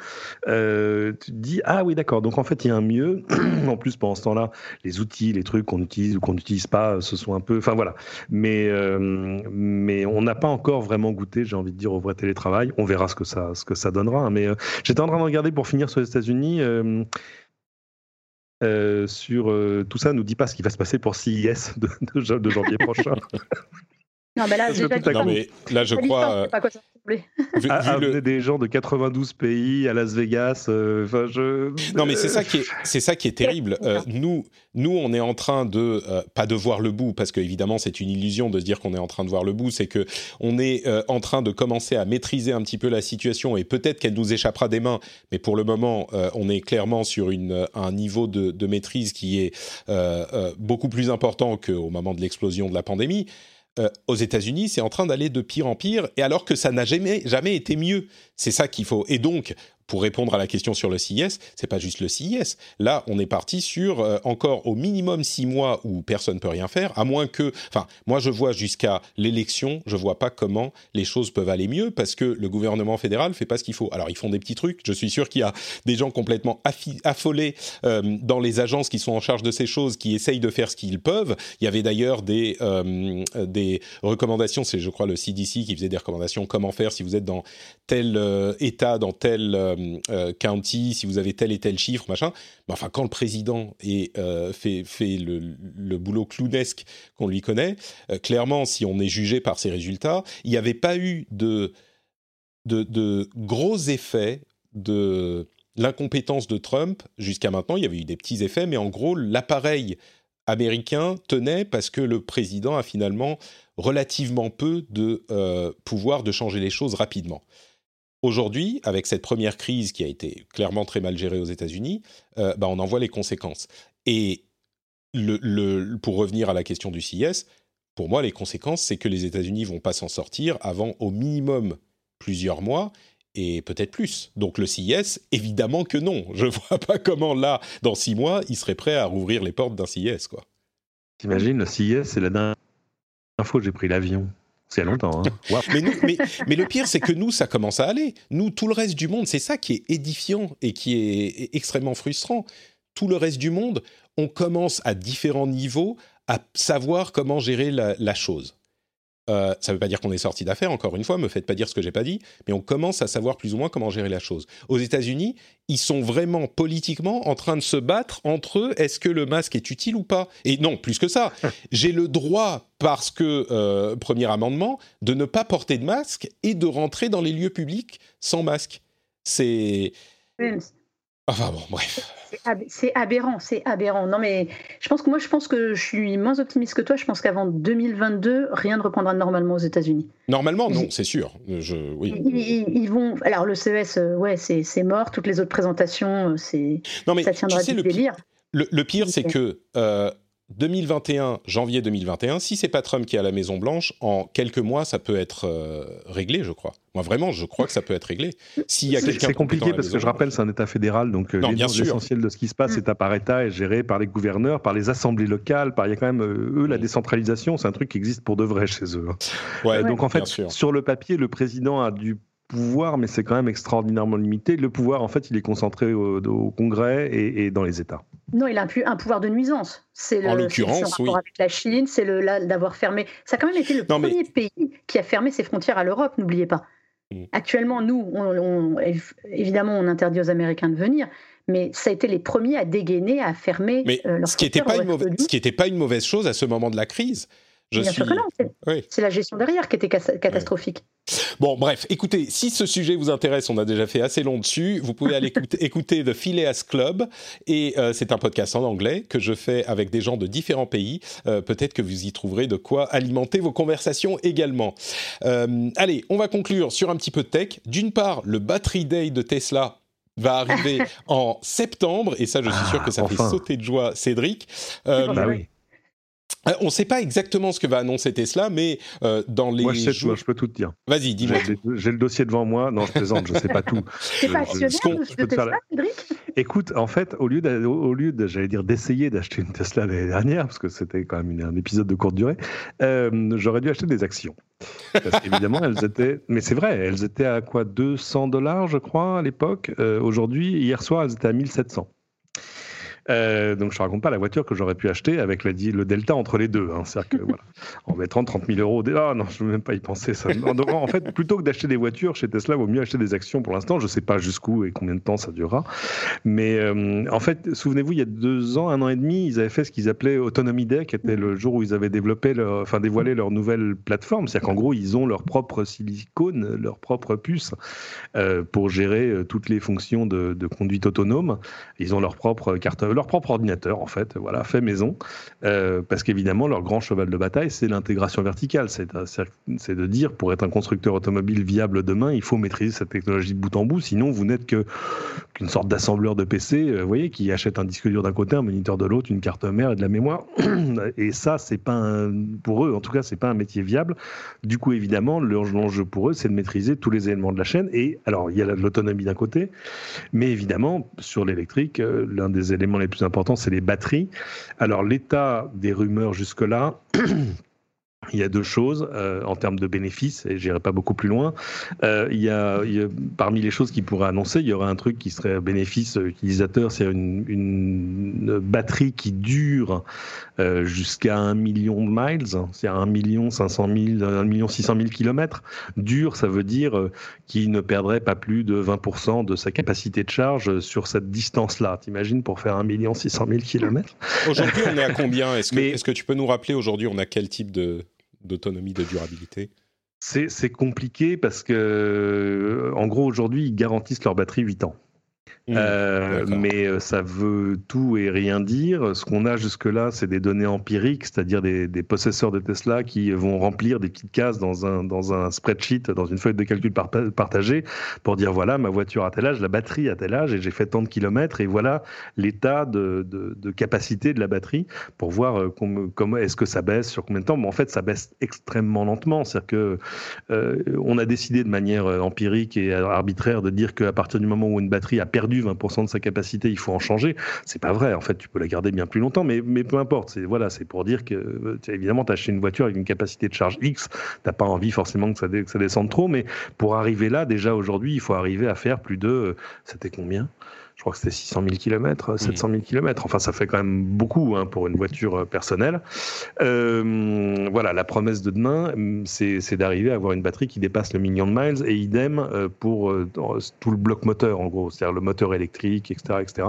euh, tu te dis, ah oui, d'accord, donc en fait, il y a un mieux. <clears throat> en plus, pendant ce temps-là, les outils, les trucs qu'on utilise ou qu'on n'utilise pas, ce sont un peu. Enfin, voilà. Mais, mais on n'a pas encore vraiment goûté j'ai envie de dire, au vrai télétravail. On verra ce que ça, ce que ça donnera. Hein. Mais euh, j'étais en train de regarder pour finir sur les États-Unis. Euh, euh, sur tout ça, nous dit pas ce qui va se passer pour CIS de, de janvier prochain. <laughs> Non, mais là, non, mais là je crois. Pas quoi ça vu, ah, des gens de 92 pays à Las Vegas. Euh, je. Non, mais c'est ça qui est, c'est ça qui est terrible. Euh, nous, nous, on est en train de euh, pas de voir le bout, parce qu'évidemment, c'est une illusion de se dire qu'on est en train de voir le bout. C'est que on est en train de commencer à maîtriser un petit peu la situation, et peut-être qu'elle nous échappera des mains. Mais pour le moment, on est clairement sur une, un niveau de, de maîtrise qui est beaucoup plus important qu'au moment de l'explosion de la pandémie. Euh, aux États-Unis, c'est en train d'aller de pire en pire, et alors que ça n'a jamais, jamais été mieux. C'est ça qu'il faut. Et donc, pour répondre à la question sur le CIS, c'est pas juste le CIS. Là, on est parti sur euh, encore au minimum six mois où personne peut rien faire, à moins que, enfin, moi je vois jusqu'à l'élection, je vois pas comment les choses peuvent aller mieux parce que le gouvernement fédéral fait pas ce qu'il faut. Alors ils font des petits trucs. Je suis sûr qu'il y a des gens complètement affolés euh, dans les agences qui sont en charge de ces choses, qui essayent de faire ce qu'ils peuvent. Il y avait d'ailleurs des euh, des recommandations, c'est je crois le CDC qui faisait des recommandations comment faire si vous êtes dans tel état, dans tel county, si vous avez tel et tel chiffre, machin. Mais enfin, quand le président euh, fait, le, boulot clownesque qu'on lui connaît, clairement, si on est jugé par ses résultats, il n'y avait pas eu de gros effets de l'incompétence de Trump jusqu'à maintenant. Il y avait eu des petits effets, mais en gros, l'appareil américain tenait parce que le président a finalement relativement peu de pouvoir de changer les choses rapidement. Aujourd'hui, avec cette première crise qui a été clairement très mal gérée aux États-Unis, euh, bah, on en voit les conséquences. Et le, pour revenir à la question du CIS, pour moi, les conséquences, c'est que les États-Unis vont pas s'en sortir avant au minimum plusieurs mois et peut-être plus. Donc le CIS, évidemment que non. Je ne <laughs> vois pas comment là, dans six mois, il serait prêt à rouvrir les portes d'un CIS. T'imagines, le CIS, c'est la dernière fois que j'ai pris l'avion. C'est longtemps. Hein. <laughs> mais, mais, le pire, c'est que nous, ça commence à aller. Nous, tout le reste du monde, c'est ça qui est édifiant et qui est extrêmement frustrant. Tout le reste du monde, on commence à différents niveaux à savoir comment gérer la, chose. Euh, ça ne veut pas dire qu'on est sorti d'affaires, encore une fois, me faites pas dire ce que j'ai pas dit, mais on commence à savoir plus ou moins comment gérer la chose. Aux États-Unis, ils sont vraiment politiquement en train de se battre entre eux. Est-ce que le masque est utile ou pas? Et non, plus que ça, <laughs> j'ai le droit, parce que euh, premier amendement, de ne pas porter de masque et de rentrer dans les lieux publics sans masque. C'est Enfin bon, bref. C'est aberrant, c'est aberrant. Non mais je pense que moi, je pense que je suis moins optimiste que toi. Je pense qu'avant 2022, rien ne reprendra normalement aux États-Unis. Normalement, non, c'est sûr. Je, oui. Ils, vont. Alors le CES, euh, ouais, c'est mort. Toutes les autres présentations, euh, c'est. Non mais ça tiendra du le délire. Pire, le, pire, c'est que euh, 2021, janvier 2021, si c'est pas Trump qui est à la Maison Blanche, en quelques mois, ça peut être euh, réglé, je crois. Moi, vraiment, je crois que ça peut être réglé. S'il y a quelqu'un c'est compliqué parce que je rappelle, c'est un État fédéral, donc euh, l'essentiel de ce qui se passe, mm. État par État, est géré par les gouverneurs, par les assemblées locales, par il y a quand même euh, eux la mm. décentralisation, c'est un truc qui existe pour de vrai chez eux. Hein. donc en fait, sur le papier, le président a du pouvoir, mais c'est quand même extraordinairement limité. Le pouvoir, en fait, il est concentré au, Congrès et, dans les États. Non, il a un, pouvoir de nuisance. C'est le, rapport avec la Chine, c'est le d'avoir fermé. Ça a quand même été le premier pays qui a fermé ses frontières à l'Europe, n'oubliez pas. Mm. Actuellement, nous, on, évidemment, on interdit aux Américains de venir, mais ça a été les premiers à dégainer, à fermer mais euh, ce qui n'était pas, pas, une mauvaise chose à ce moment de la crise. Je Bien sûr que non, c'est la gestion derrière qui était catastrophique. Bon, bref, écoutez, si ce sujet vous intéresse, on a déjà fait assez long dessus, vous pouvez aller <laughs> écouter, The Phileas Club, et euh, c'est un podcast en anglais que je fais avec des gens de différents pays. Euh, peut-être que vous y trouverez de quoi alimenter vos conversations également. Euh, allez, on va conclure sur un petit peu de tech. D'une part, le Battery Day de Tesla va arriver <laughs> en septembre, et ça, je suis sûr que ça ah, fait sauter de joie Cédric. bah oui. Euh, on ne sait pas exactement ce que va annoncer Tesla, mais euh, dans les. Moi, je, sais, je peux tout te dire. Vas-y, dis-moi. J'ai le dossier devant moi. Non, je plaisante, je ne sais pas tout. C'est pas actionnaire de Tesla, Cédric? Écoute, en fait, au lieu, au lieu de, j'allais dire, d'essayer d'acheter une Tesla l'année dernière, parce que c'était quand même un épisode de courte durée, euh, j'aurais dû acheter des actions. Parce qu'évidemment, elles étaient. Mais c'est vrai, elles étaient à quoi 200 dollars, je crois, à l'époque. Aujourd'hui, hier soir, elles étaient à 1700. Euh, donc je ne raconte pas la voiture que j'aurais pu acheter avec la, le delta entre les deux. Hein. C'est-à-dire que voilà, <laughs> en mettant 30 000 euros, ah non, je ne veux même pas y penser. Ça. En, fait, plutôt que d'acheter des voitures chez Tesla, il vaut mieux acheter des actions pour l'instant. Je ne sais pas jusqu'où et combien de temps ça durera. Mais euh, en fait, souvenez-vous, il y a deux ans, un an et demi, ils avaient fait ce qu'ils appelaient Autonomy Day, qui était le jour où ils avaient développé, leur, enfin dévoilé leur nouvelle plateforme. C'est-à-dire qu'en gros, ils ont leur propre silicone, leur propre puce euh, pour gérer toutes les fonctions de, de, conduite autonome. Ils ont leur propre carte leur propre ordinateur, en fait, voilà, fait maison, euh, parce qu'évidemment, leur grand cheval de bataille, c'est l'intégration verticale. C'est de dire, pour être un constructeur automobile viable demain, il faut maîtriser cette technologie de bout en bout, sinon vous n'êtes qu'une sorte d'assembleur de PC, euh, vous voyez, qui achète un disque dur d'un côté, un moniteur de l'autre, une carte mère et de la mémoire. <clears throat> et ça, c'est pas pour eux, en tout cas, c'est pas un métier viable. Du coup, évidemment, l'enjeu pour eux, c'est de maîtriser tous les éléments de la chaîne. Et alors, il y a l'autonomie d'un côté, mais évidemment, sur l'électrique, euh, l'un des éléments les plus important, c'est les batteries. Alors l'état des rumeurs jusque-là, <clears throat> Il y a deux choses euh, en termes de bénéfices, et j'irai pas beaucoup plus loin. Euh, il, y a, parmi les choses qui pourraient annoncer, il y aurait un truc qui serait bénéfice utilisateur, c'est une, une, batterie qui dure euh, jusqu'à un million de miles, c'est un million 500 000, 1 million 600 000 kilomètres. Dure, ça veut dire qu'il ne perdrait pas plus de 20% de sa capacité de charge sur cette distance-là. T'imagines pour faire un million 600 000 kilomètres? Aujourd'hui, on est à combien? Est-ce que, est que tu peux nous rappeler aujourd'hui, on a quel type de d'autonomie, de durabilité C'est compliqué parce que, en gros, aujourd'hui, ils garantissent leur batterie 8 ans. Mmh, euh, mais euh, ça veut tout et rien dire. Ce qu'on a jusque-là, c'est des données empiriques, c'est-à-dire des, des, possesseurs de Tesla qui vont remplir des petites cases dans un, dans un spreadsheet, dans une feuille de calcul partagée, pour dire voilà, ma voiture a tel âge, la batterie a tel âge, et j'ai fait tant de kilomètres, et voilà l'état de, de, de, capacité de la batterie, pour voir euh, comment est-ce que ça baisse, sur combien de temps. Mais en fait, ça baisse extrêmement lentement. C'est-à-dire que on a décidé de manière empirique et arbitraire de dire qu'à partir du moment où une batterie a perdu 20% de sa capacité, il faut en changer. C'est pas vrai. En fait, tu peux la garder bien plus longtemps, mais, peu importe. C'est voilà, c'est pour dire que euh, évidemment, tu as acheté une voiture avec une capacité de charge X, t'as pas envie forcément que ça, que ça descende trop, mais pour arriver là, déjà aujourd'hui, il faut arriver à faire plus de, euh, c'était combien? Je crois que c'était 600 000 km, 700 000 km. Enfin, ça fait quand même beaucoup hein, pour une voiture euh, personnelle. Euh, voilà, la promesse de demain, c'est d'arriver à avoir une batterie qui dépasse le million de miles et idem euh, pour tout le bloc moteur, en gros, c'est-à-dire le moteur électrique, etc., etc.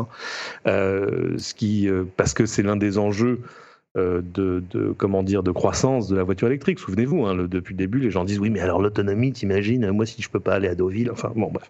ce qui, parce que c'est l'un des enjeux euh, de, comment dire de croissance de la voiture électrique. Souvenez-vous, hein, depuis le début, les gens disent oui, mais alors l'autonomie, t'imagines Moi, si je peux pas aller à Deauville, enfin bon, bref.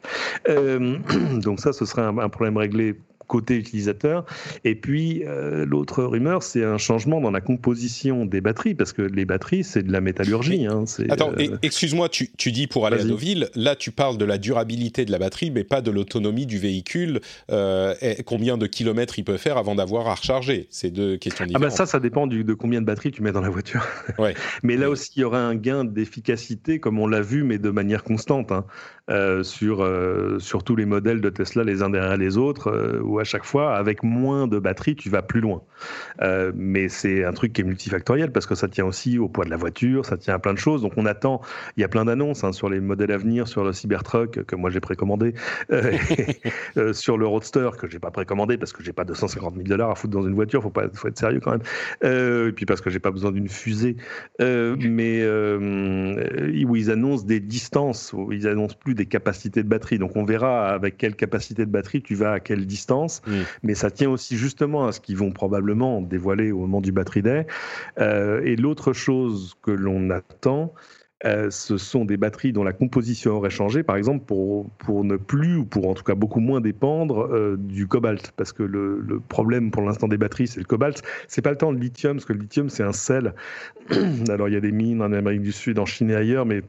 Euh, <clears throat> donc ça, ce serait un problème réglé côté utilisateur. Et puis, euh, l'autre rumeur, c'est un changement dans la composition des batteries, parce que les batteries, c'est de la métallurgie. Hein, Attends, euh, excuse-moi, tu, tu, dis pour aller à Deauville, là, tu parles de la durabilité de la batterie, mais pas de l'autonomie du véhicule. Euh, combien de kilomètres il peut faire avant d'avoir à recharger C'est deux questions différentes. Ah bah ça, ça dépend du, de combien de batteries tu mets dans la voiture. Ouais. <laughs> mais là aussi, il y aurait un gain d'efficacité, comme on l'a vu, mais de manière constante. Hein. Euh, sur, euh, sur tous les modèles de Tesla les uns derrière les autres, euh, où à chaque fois, avec moins de batterie, tu vas plus loin. mais c'est un truc qui est multifactoriel parce que ça tient aussi au poids de la voiture, ça tient à plein de choses. Donc on attend, il y a plein d'annonces hein, sur les modèles à venir, sur le Cybertruck que moi j'ai précommandé, <laughs> sur le Roadster que j'ai pas précommandé parce que j'ai pas 250 000 dollars à foutre dans une voiture, faut pas, faut être sérieux quand même. et puis parce que j'ai pas besoin d'une fusée. mais où ils annoncent des distances, où ils annoncent plus des capacités de batterie. Donc on verra avec quelle capacité de batterie tu vas à quelle distance. Mm. Mais ça tient aussi justement à ce qu'ils vont probablement dévoiler au moment du battery day. Euh, et l'autre chose que l'on attend, euh, ce sont des batteries dont la composition aurait changé, par exemple, pour, pour ne plus, ou pour en tout cas beaucoup moins dépendre euh, du cobalt. Parce que le, le problème pour l'instant des batteries, c'est le cobalt. C'est pas le temps de lithium, parce que le lithium, c'est un sel. <clears throat> Alors, il y a des mines en Amérique du Sud, en Chine et ailleurs, mais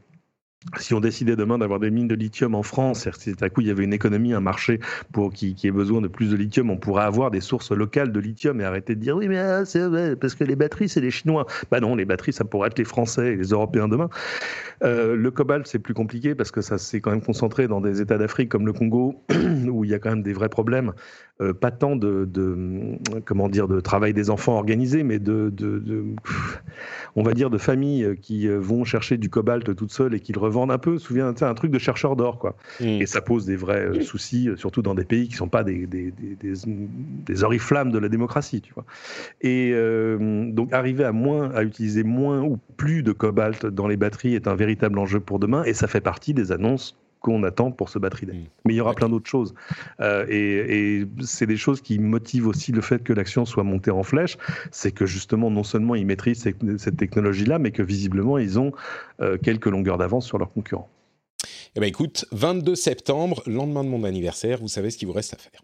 si on décidait demain d'avoir des mines de lithium en France, si à coup il y avait une économie, un marché pour qui, qui ait besoin de plus de lithium, on pourrait avoir des sources locales de lithium et arrêter de dire oui mais ah, c'est parce que les batteries c'est les Chinois. Bah non, les batteries ça pourrait être les Français et les Européens demain. Euh, le cobalt c'est plus compliqué parce que ça s'est quand même concentré dans des États d'Afrique comme le Congo <clears throat> où il y a quand même des vrais problèmes euh, pas tant de, comment dire de travail des enfants organisé, mais de, on va dire de familles qui vont chercher du cobalt toutes seules et qui le revendent un peu. Souviens, un truc de chercheur d'or, quoi. Mm. Et ça pose des vrais euh, soucis, surtout dans des pays qui sont pas des, des, des, oriflammes de la démocratie, tu vois. Et donc arriver à moins, à utiliser moins ou plus de cobalt dans les batteries est un véritable enjeu pour demain, et ça fait partie des annonces qu'on attend pour ce batterie day. Mm. Mais il y aura plein d'autres choses. Euh, et, c'est des choses qui motivent aussi le fait que l'action soit montée en flèche. C'est que justement, non seulement ils maîtrisent cette, technologie-là, mais que visiblement, ils ont euh, quelques longueurs d'avance sur leurs concurrents. Eh bien écoute, 22 septembre, lendemain de mon anniversaire, vous savez ce qu'il vous reste à faire.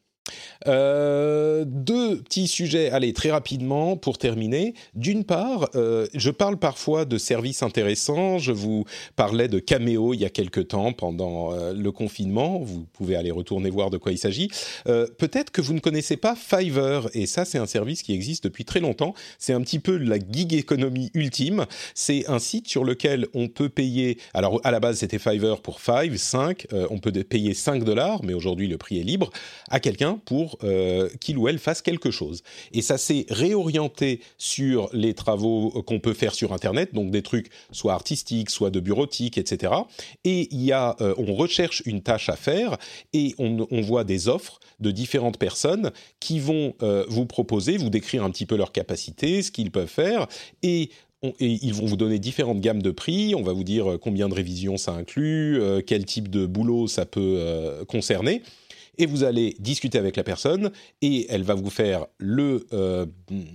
Euh, deux petits sujets, allez, très rapidement pour terminer. D'une part, euh, je parle parfois de services intéressants. Je vous parlais de Cameo il y a quelque temps pendant euh, le confinement. Vous pouvez aller retourner voir de quoi il s'agit. Peut-être que vous ne connaissez pas Fiverr, et ça, c'est un service qui existe depuis très longtemps. C'est un petit peu la gig économie ultime. C'est un site sur lequel on peut payer. Alors, à la base, c'était Fiverr pour 5, 5. on peut payer 5 dollars, mais aujourd'hui, le prix est libre à quelqu'un pour euh, qu'il ou elle fasse quelque chose. Et ça s'est réorienté sur les travaux qu'on peut faire sur Internet, donc des trucs soit artistiques, soit de bureautique, etc. Et il y a, euh, on recherche une tâche à faire et on, voit des offres de différentes personnes qui vont euh, vous proposer, vous décrire un petit peu leurs capacités, ce qu'ils peuvent faire, et et ils vont vous donner différentes gammes de prix. On va vous dire combien de révisions ça inclut, quel type de boulot ça peut concerner et vous allez discuter avec la personne et elle va vous faire le, euh,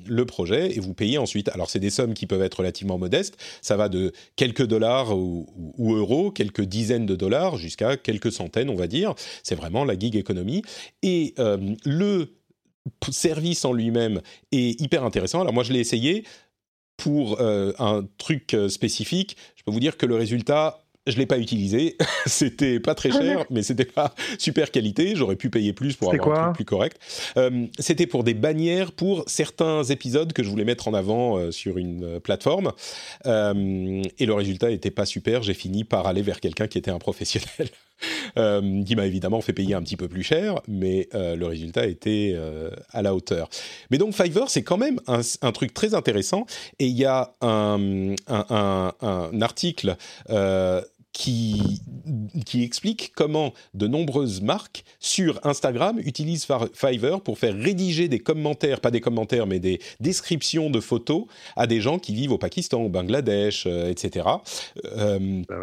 le projet et vous payer ensuite. Alors c'est des sommes qui peuvent être relativement modestes, ça va de quelques dollars ou, euros, quelques dizaines de dollars jusqu'à quelques centaines on va dire. C'est vraiment la gig économie. Et euh, le service en lui-même est hyper intéressant. Alors moi je l'ai essayé pour euh, un truc spécifique. Je peux vous dire que le résultat je l'ai pas utilisé. <laughs> c'était pas très cher, <laughs> mais c'était pas super qualité. J'aurais pu payer plus pour avoir un truc plus correct. Euh, c'était pour des bannières pour certains épisodes que je voulais mettre en avant euh, sur une euh, plateforme. et le résultat était pas super. J'ai fini par aller vers quelqu'un qui était un professionnel. <laughs> <laughs> qui m'a évidemment fait payer un petit peu plus cher, mais le résultat était à la hauteur. Mais donc Fiverr, c'est quand même un, truc très intéressant, et il y a un, article qui, qui explique comment de nombreuses marques sur Instagram utilisent Fiverr pour faire rédiger des commentaires, pas des commentaires, mais des descriptions de photos à des gens qui vivent au Pakistan, au Bangladesh, etc. Euh, bah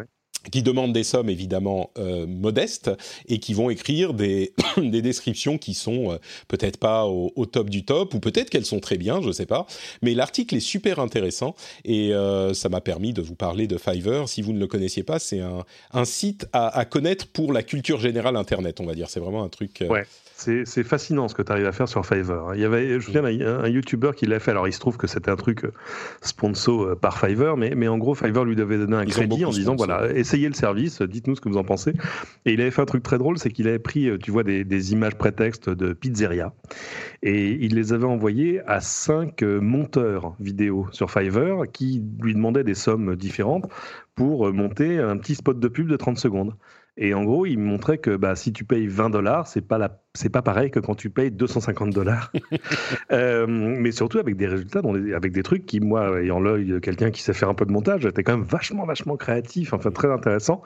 qui demandent des sommes évidemment euh, modestes et qui vont écrire des, <coughs> des descriptions qui sont euh, peut-être pas au, top du top ou peut-être qu'elles sont très bien, je ne sais pas. Mais l'article est super intéressant et euh, ça m'a permis de vous parler de Fiverr. Si vous ne le connaissiez pas, c'est un, site à, connaître pour la culture générale Internet, on va dire. C'est vraiment un truc. C'est fascinant ce que tu arrives à faire sur Fiverr. Il y avait, je me souviens, un, un YouTuber qui l'a fait. Alors, il se trouve que c'était un truc euh, sponsor euh, par Fiverr, mais, mais en gros, Fiverr lui devait donner un crédit en disant voilà, essayez le service, dites-nous ce que vous en pensez. Et il avait fait un truc très drôle, c'est qu'il avait pris, euh, tu vois, des, des, images prétextes de pizzeria et il les avait envoyées à cinq monteurs vidéo sur Fiverr qui lui demandaient des sommes différentes pour monter un petit spot de pub de 30 secondes. Et en gros, il montrait que bah, si tu payes 20 dollars, c'est pas la c'est pas pareil que quand tu payes 250 dollars. <laughs> euh, mais surtout avec des résultats, avec des trucs qui, moi, ayant l'œil de quelqu'un qui sait faire un peu de montage, était quand même vachement, vachement créatif, enfin très intéressant.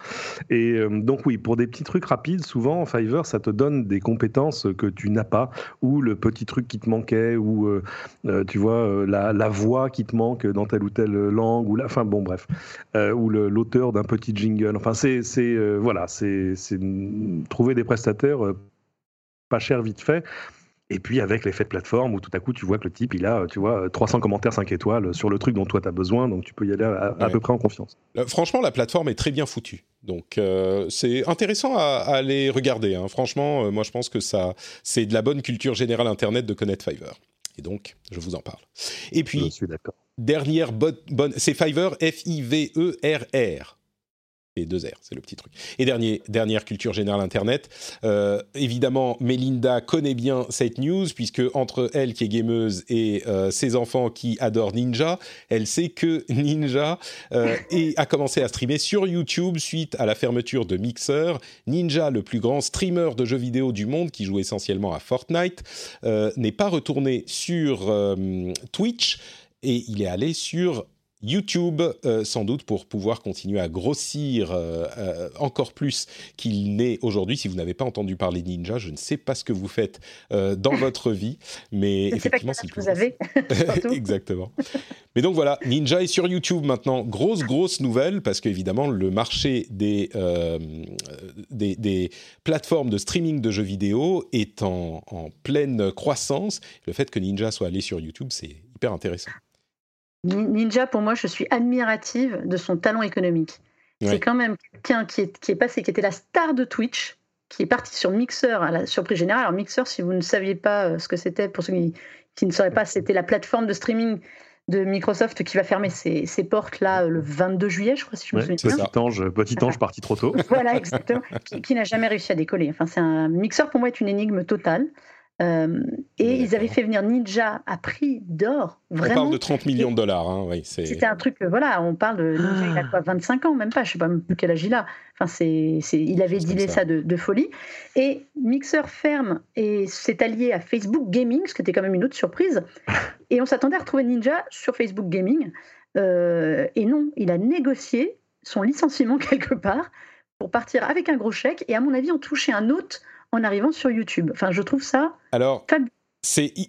Et euh, donc oui, pour des petits trucs rapides, souvent Fiverr, ça te donne des compétences que tu n'as pas, ou le petit truc qui te manquait, ou euh, euh, tu vois la, la, voix qui te manque dans telle ou telle langue, ou la, enfin bon bref, ou l'auteur d'un petit jingle. Enfin c'est, voilà, c'est trouver des prestataires pas cher vite fait. Et puis avec l'effet de plateforme où tout à coup tu vois que le type il a tu vois 300 commentaires 5 étoiles sur le truc dont toi tu as besoin donc tu peux y aller à, peu près en confiance. Euh, franchement la plateforme est très bien foutue. Donc euh, c'est intéressant à, aller regarder. Hein. Franchement, euh, moi je pense que ça c'est de la bonne culture générale internet de connaître Fiverr. Et donc je vous en parle. Et puis je suis d'accord. Dernière bonne, c'est Fiverr F I V E R R et deux R, c'est le petit truc. Et dernier, dernière culture générale Internet. Euh, évidemment, Melinda connaît bien cette news, puisque entre elle qui est gameuse et euh, ses enfants qui adorent Ninja, elle sait que <laughs> Ninja euh, a commencé à streamer sur YouTube suite à la fermeture de Mixer. Ninja, le plus grand streamer de jeux vidéo du monde, qui joue essentiellement à Fortnite, n'est pas retourné sur Twitch et il est allé sur YouTube, euh, sans doute pour pouvoir continuer à grossir euh, euh, encore plus qu'il n'est aujourd'hui. Si vous n'avez pas entendu parler de Ninja, je ne sais pas ce que vous faites dans <laughs> votre vie, mais effectivement, c'est vous avez. <laughs> <laughs> Exactement. mais donc voilà, Ninja est sur YouTube maintenant. Grosse, grosse nouvelle, parce qu'évidemment, le marché des, des, des, plateformes de streaming de jeux vidéo est en, en pleine croissance. Le fait que Ninja soit allé sur YouTube, c'est hyper intéressant. Ninja, pour moi, je suis admirative de son talent économique. C'est quand même quelqu'un qui est, qui est passé, qui était la star de Twitch, qui est parti sur Mixer à la surprise générale. Alors Mixer, si vous ne saviez pas euh, ce que c'était, pour ceux qui, ne sauraient pas, c'était la plateforme de streaming de Microsoft qui va fermer ses, portes là le 22 juillet, je crois, si je me souviens bien. Petit ange, petit ange parti trop tôt. <laughs> voilà, exactement. qui, qui n'a jamais réussi à décoller. Enfin, c'est un Mixer pour moi est une énigme totale. Euh, et ils avaient fait venir Ninja à prix d'or. Vraiment. On parle de 30 millions de dollars. Hein, oui, C'était un truc, voilà, on parle de Ninja, il a quoi, 25 ans, même pas, je sais pas même plus quel âge il a. Enfin, c'est, il avait dealé ça, de, folie. Et Mixer ferme et s'est allié à Facebook Gaming, ce qui était quand même une autre surprise. Et on s'attendait à retrouver Ninja sur Facebook Gaming. Euh, et non, il a négocié son licenciement <laughs> quelque part pour partir avec un gros chèque et à mon avis en toucher un autre en arrivant sur YouTube. Enfin, je trouve ça Alors,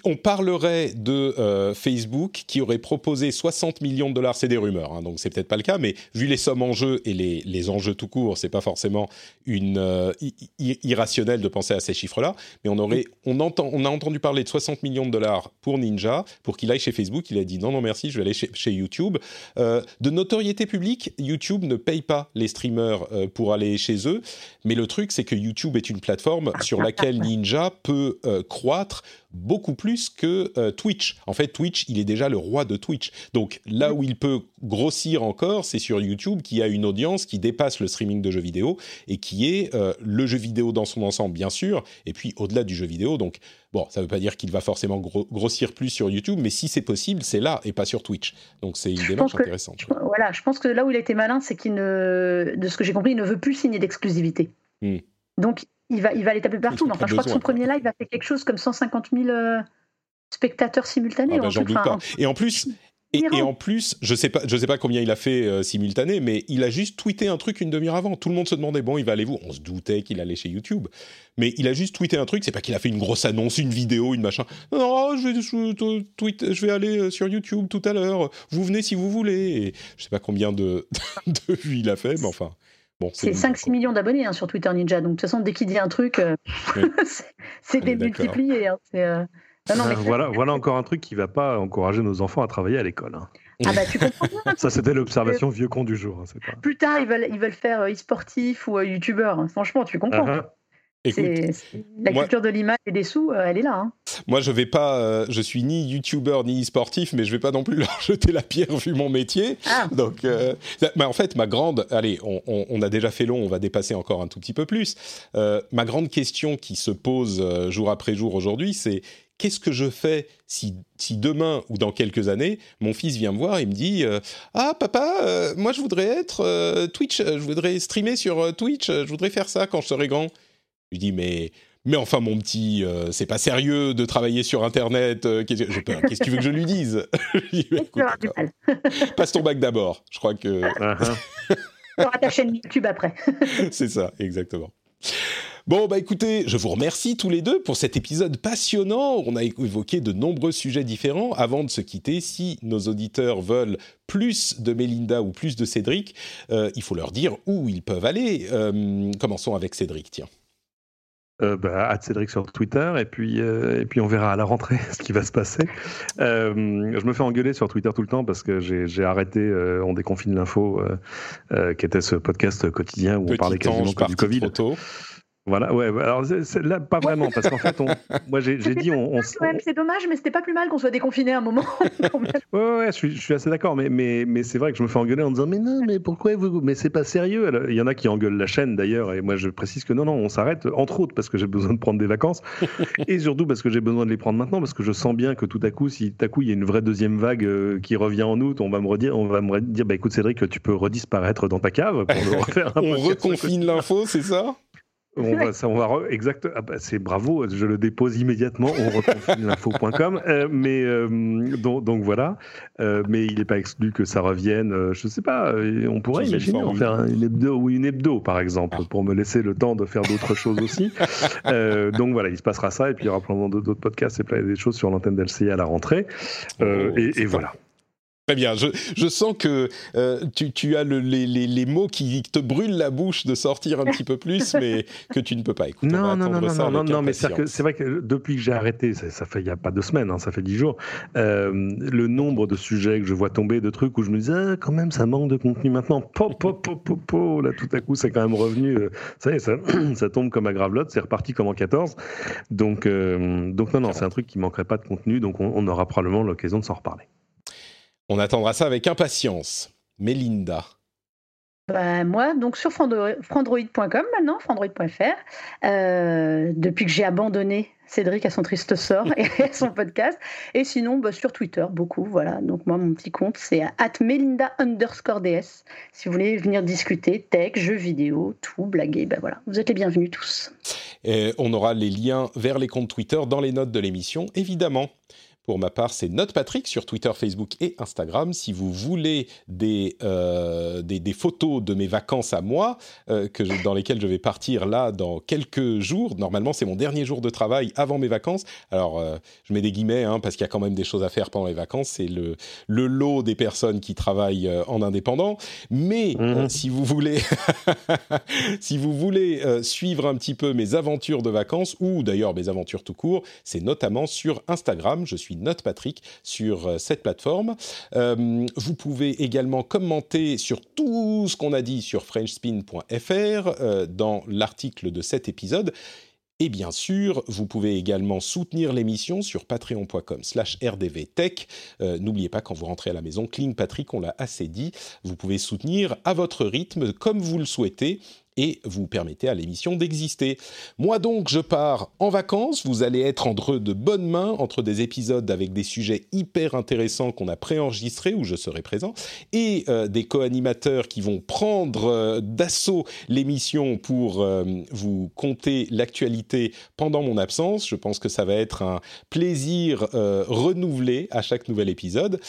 on parlerait de euh, Facebook qui aurait proposé 60 millions de dollars, c'est des rumeurs, hein, donc c'est peut-être pas le cas, mais vu les sommes en jeu et les, enjeux tout court, c'est pas forcément une euh, irrationnel de penser à ces chiffres-là. Mais on aurait, on entend, on a entendu parler de 60 millions de dollars pour Ninja pour qu'il aille chez Facebook. Il a dit non, non merci, je vais aller chez, YouTube. Euh, de notoriété publique, YouTube ne paye pas les streamers pour aller chez eux, mais le truc c'est que YouTube est une plateforme sur laquelle Ninja peut croître beaucoup plus que euh, Twitch. En fait, Twitch, il est déjà le roi de Twitch. Donc là où il peut grossir encore, c'est sur YouTube qui a une audience qui dépasse le streaming de jeux vidéo et qui est euh, le jeu vidéo dans son ensemble, bien sûr, et puis au-delà du jeu vidéo. Donc bon, ça ne veut pas dire qu'il va forcément grossir plus sur YouTube, mais si c'est possible, c'est là et pas sur Twitch. Donc c'est une démarche intéressante. voilà, je pense que là où il a été malin, c'est qu'il ne, de ce que j'ai compris, il ne veut plus signer d'exclusivité. Hmm. Donc il va, il va aller taper partout. Enfin, je crois que son premier live a fait quelque chose comme 150 000 euh, spectateurs simultanés. Ah bah, j'en doute pas. Et en plus, et, en plus, je sais pas, je sais pas combien il a fait euh, simultané, mais il a juste tweeté un truc une demi-heure avant. Tout le monde se demandait bon, il va aller où? On se doutait qu'il allait chez YouTube, mais il a juste tweeté un truc. C'est pas qu'il a fait une grosse annonce, une vidéo, une machin. Non, je vais, je, je vais aller euh, sur YouTube tout à l'heure. Vous venez si vous voulez. Et je sais pas combien de, <laughs> de vues il a fait, mais enfin. Bon, c'est 5-6 millions d'abonnés hein, sur Twitter Ninja. Donc, de toute façon, dès qu'il dit un truc, euh, <laughs> c'est démultiplié. Hein, <laughs> voilà, voilà encore un truc qui va pas encourager nos enfants à travailler à l'école. Hein. Ah bah tu comprends <laughs> Ça c'était l'observation vieux con du jour. Hein, Plus tard ils veulent, ils veulent faire euh, e-sportif ou euh, youtubeur. Hein. Franchement tu comprends. La culture de l'image et des sous, euh, elle est là. Moi, je vais pas, je suis ni youtubeur ni e-sportif, mais je vais pas non plus <laughs> leur jeter la pierre vu mon métier. Ah. Donc, en fait, ma grande, allez, on, on, a déjà fait long, on va dépasser encore un tout petit peu plus. ma grande question qui se pose jour après jour aujourd'hui, c'est qu'est-ce que je fais si, demain ou dans quelques années, mon fils vient me voir et me dit euh, Ah, papa, euh, moi je voudrais être euh, Twitch, je voudrais streamer sur Twitch, je voudrais faire ça quand je serai grand. Je dis Mais. Mais enfin, mon petit, c'est pas sérieux de travailler sur Internet. Qu'est-ce que tu veux que je lui dise? <laughs> <laughs> Passe ton bac d'abord. Je crois que. <laughs> Tu auras ta chaîne YouTube après. c'est ça, exactement. Bon, bah écoutez, je vous remercie tous les deux pour cet épisode passionnant. On a évoqué de nombreux sujets différents. Avant de se quitter, si nos auditeurs veulent plus de Mélinda ou plus de Cédric, euh, il faut leur dire où ils peuvent aller. Euh, commençons avec Cédric, tiens. Euh, bah, Cédric sur Twitter et puis euh, et puis on verra à la rentrée <laughs> ce qui va se passer. je me fais engueuler sur Twitter tout le temps parce que j'ai arrêté on déconfine l'info qui était ce podcast quotidien où on parlait quasiment que du Covid. Voilà, ouais, alors là, pas vraiment, parce qu'en fait, on, <laughs> moi j'ai dit. On, c'est dommage, mais c'était pas plus mal qu'on soit déconfiné à un moment. <laughs> ouais, ouais, je suis, je suis assez d'accord, mais, mais, mais c'est vrai que je me fais engueuler en disant Mais non, mais pourquoi vous. Mais c'est pas sérieux. il y en a qui engueulent la chaîne d'ailleurs, et moi je précise que non, non, on s'arrête, entre autres parce que j'ai besoin de prendre des vacances, <laughs> et surtout parce que j'ai besoin de les prendre maintenant, parce que je sens bien que tout à coup, si tout à coup il y a une vraie deuxième vague euh, qui revient en août, on va me redire, on va me dire Bah écoute, Cédric, tu peux redisparaître dans ta cave pour le refaire On reconfine l'info, c'est ça? On va, ça, on va exact. Ah bah, c'est bravo, je le dépose immédiatement. On retrouve <laughs> l'info.com. Euh, mais euh, donc, donc, voilà. Euh, mais il n'est pas exclu que ça revienne. Euh, je ne sais pas. On pourrait imaginer en faire une hebdo ou une hebdo, par exemple, pour me laisser le temps de faire d'autres choses aussi. <laughs> donc voilà, il se passera ça. Et puis il y aura probablement d'autres podcasts et plein des choses sur l'antenne d'LCI à la rentrée. Oh, et, et voilà. Très bien. Je, je sens que euh, tu, tu, as le, les, les, les, mots qui te brûlent la bouche de sortir un petit peu plus, <laughs> mais que tu ne peux pas écouter. Non, non, non, non, non, non, mais c'est vrai que depuis que j'ai arrêté, ça, ça, fait il n'y a pas deux semaines, hein, ça fait dix jours, euh, le nombre de sujets que je vois tomber, de trucs où je me disais, ah, quand même, ça manque de contenu maintenant. Pop, pop, pop, pop, pop là, tout à coup, c'est quand même revenu. Euh, ça, ça, <clears throat> ça tombe comme à gravelotte, c'est reparti comme en 14. Donc, euh, donc non, non, c'est un truc qui manquerait pas de contenu, donc on, on aura probablement l'occasion de s'en reparler. On attendra ça avec impatience. Mélinda. Bah, moi, donc sur frandroid.com maintenant, frandroid.fr, euh, depuis que j'ai abandonné Cédric à son triste sort et à son <laughs> podcast. Et sinon, bah, sur Twitter, beaucoup, voilà. Donc moi, mon petit compte, c'est at Melinda underscore DS. Si vous voulez venir discuter tech, jeux vidéo, tout, blaguer, ben voilà. Vous êtes les bienvenus tous. Et on aura les liens vers les comptes Twitter dans les notes de l'émission, évidemment. Pour ma part, c'est NotePatrick sur Twitter, Facebook et Instagram. Si vous voulez des, euh, des, photos de mes vacances à moi, euh, que dans lesquelles je vais partir là dans quelques jours, normalement c'est mon dernier jour de travail avant mes vacances. Alors euh, je mets des guillemets hein, parce qu'il y a quand même des choses à faire pendant les vacances. C'est le, le lot des personnes qui travaillent en indépendant. Mais mmh. si vous voulez, <laughs> si vous voulez suivre un petit peu mes aventures de vacances ou d'ailleurs mes aventures tout court, c'est notamment sur Instagram. Je suis Note Patrick sur euh, cette plateforme. Euh, vous pouvez également commenter sur tout ce qu'on a dit sur frenchspin.fr euh, dans l'article de cet épisode. Et bien sûr, vous pouvez également soutenir l'émission sur patreon.com slash rdvtech. N'oubliez pas, quand vous rentrez à la maison, Clean Patrick, on l'a assez dit, vous pouvez soutenir à votre rythme, comme vous le souhaitez. Et vous permettez à l'émission d'exister. Moi donc, je pars en vacances. Vous allez être entre de bonnes mains, entre des épisodes avec des sujets hyper intéressants qu'on a préenregistrés, où je serai présent, et euh, des co-animateurs qui vont prendre euh, d'assaut l'émission pour euh, vous conter l'actualité pendant mon absence. Je pense que ça va être un plaisir renouvelé à chaque nouvel épisode.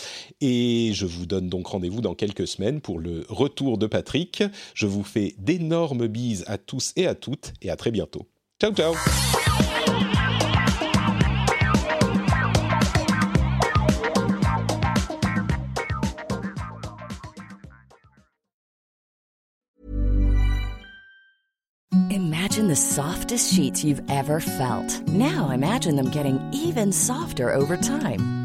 Et je vous donne donc rendez-vous dans quelques semaines pour le retour de Patrick. Je vous fais d'énormes énorme bise à tous et à toutes et à très bientôt. Ciao ciao Imagine the softest sheets you've ever felt. Now imagine them getting even softer over time.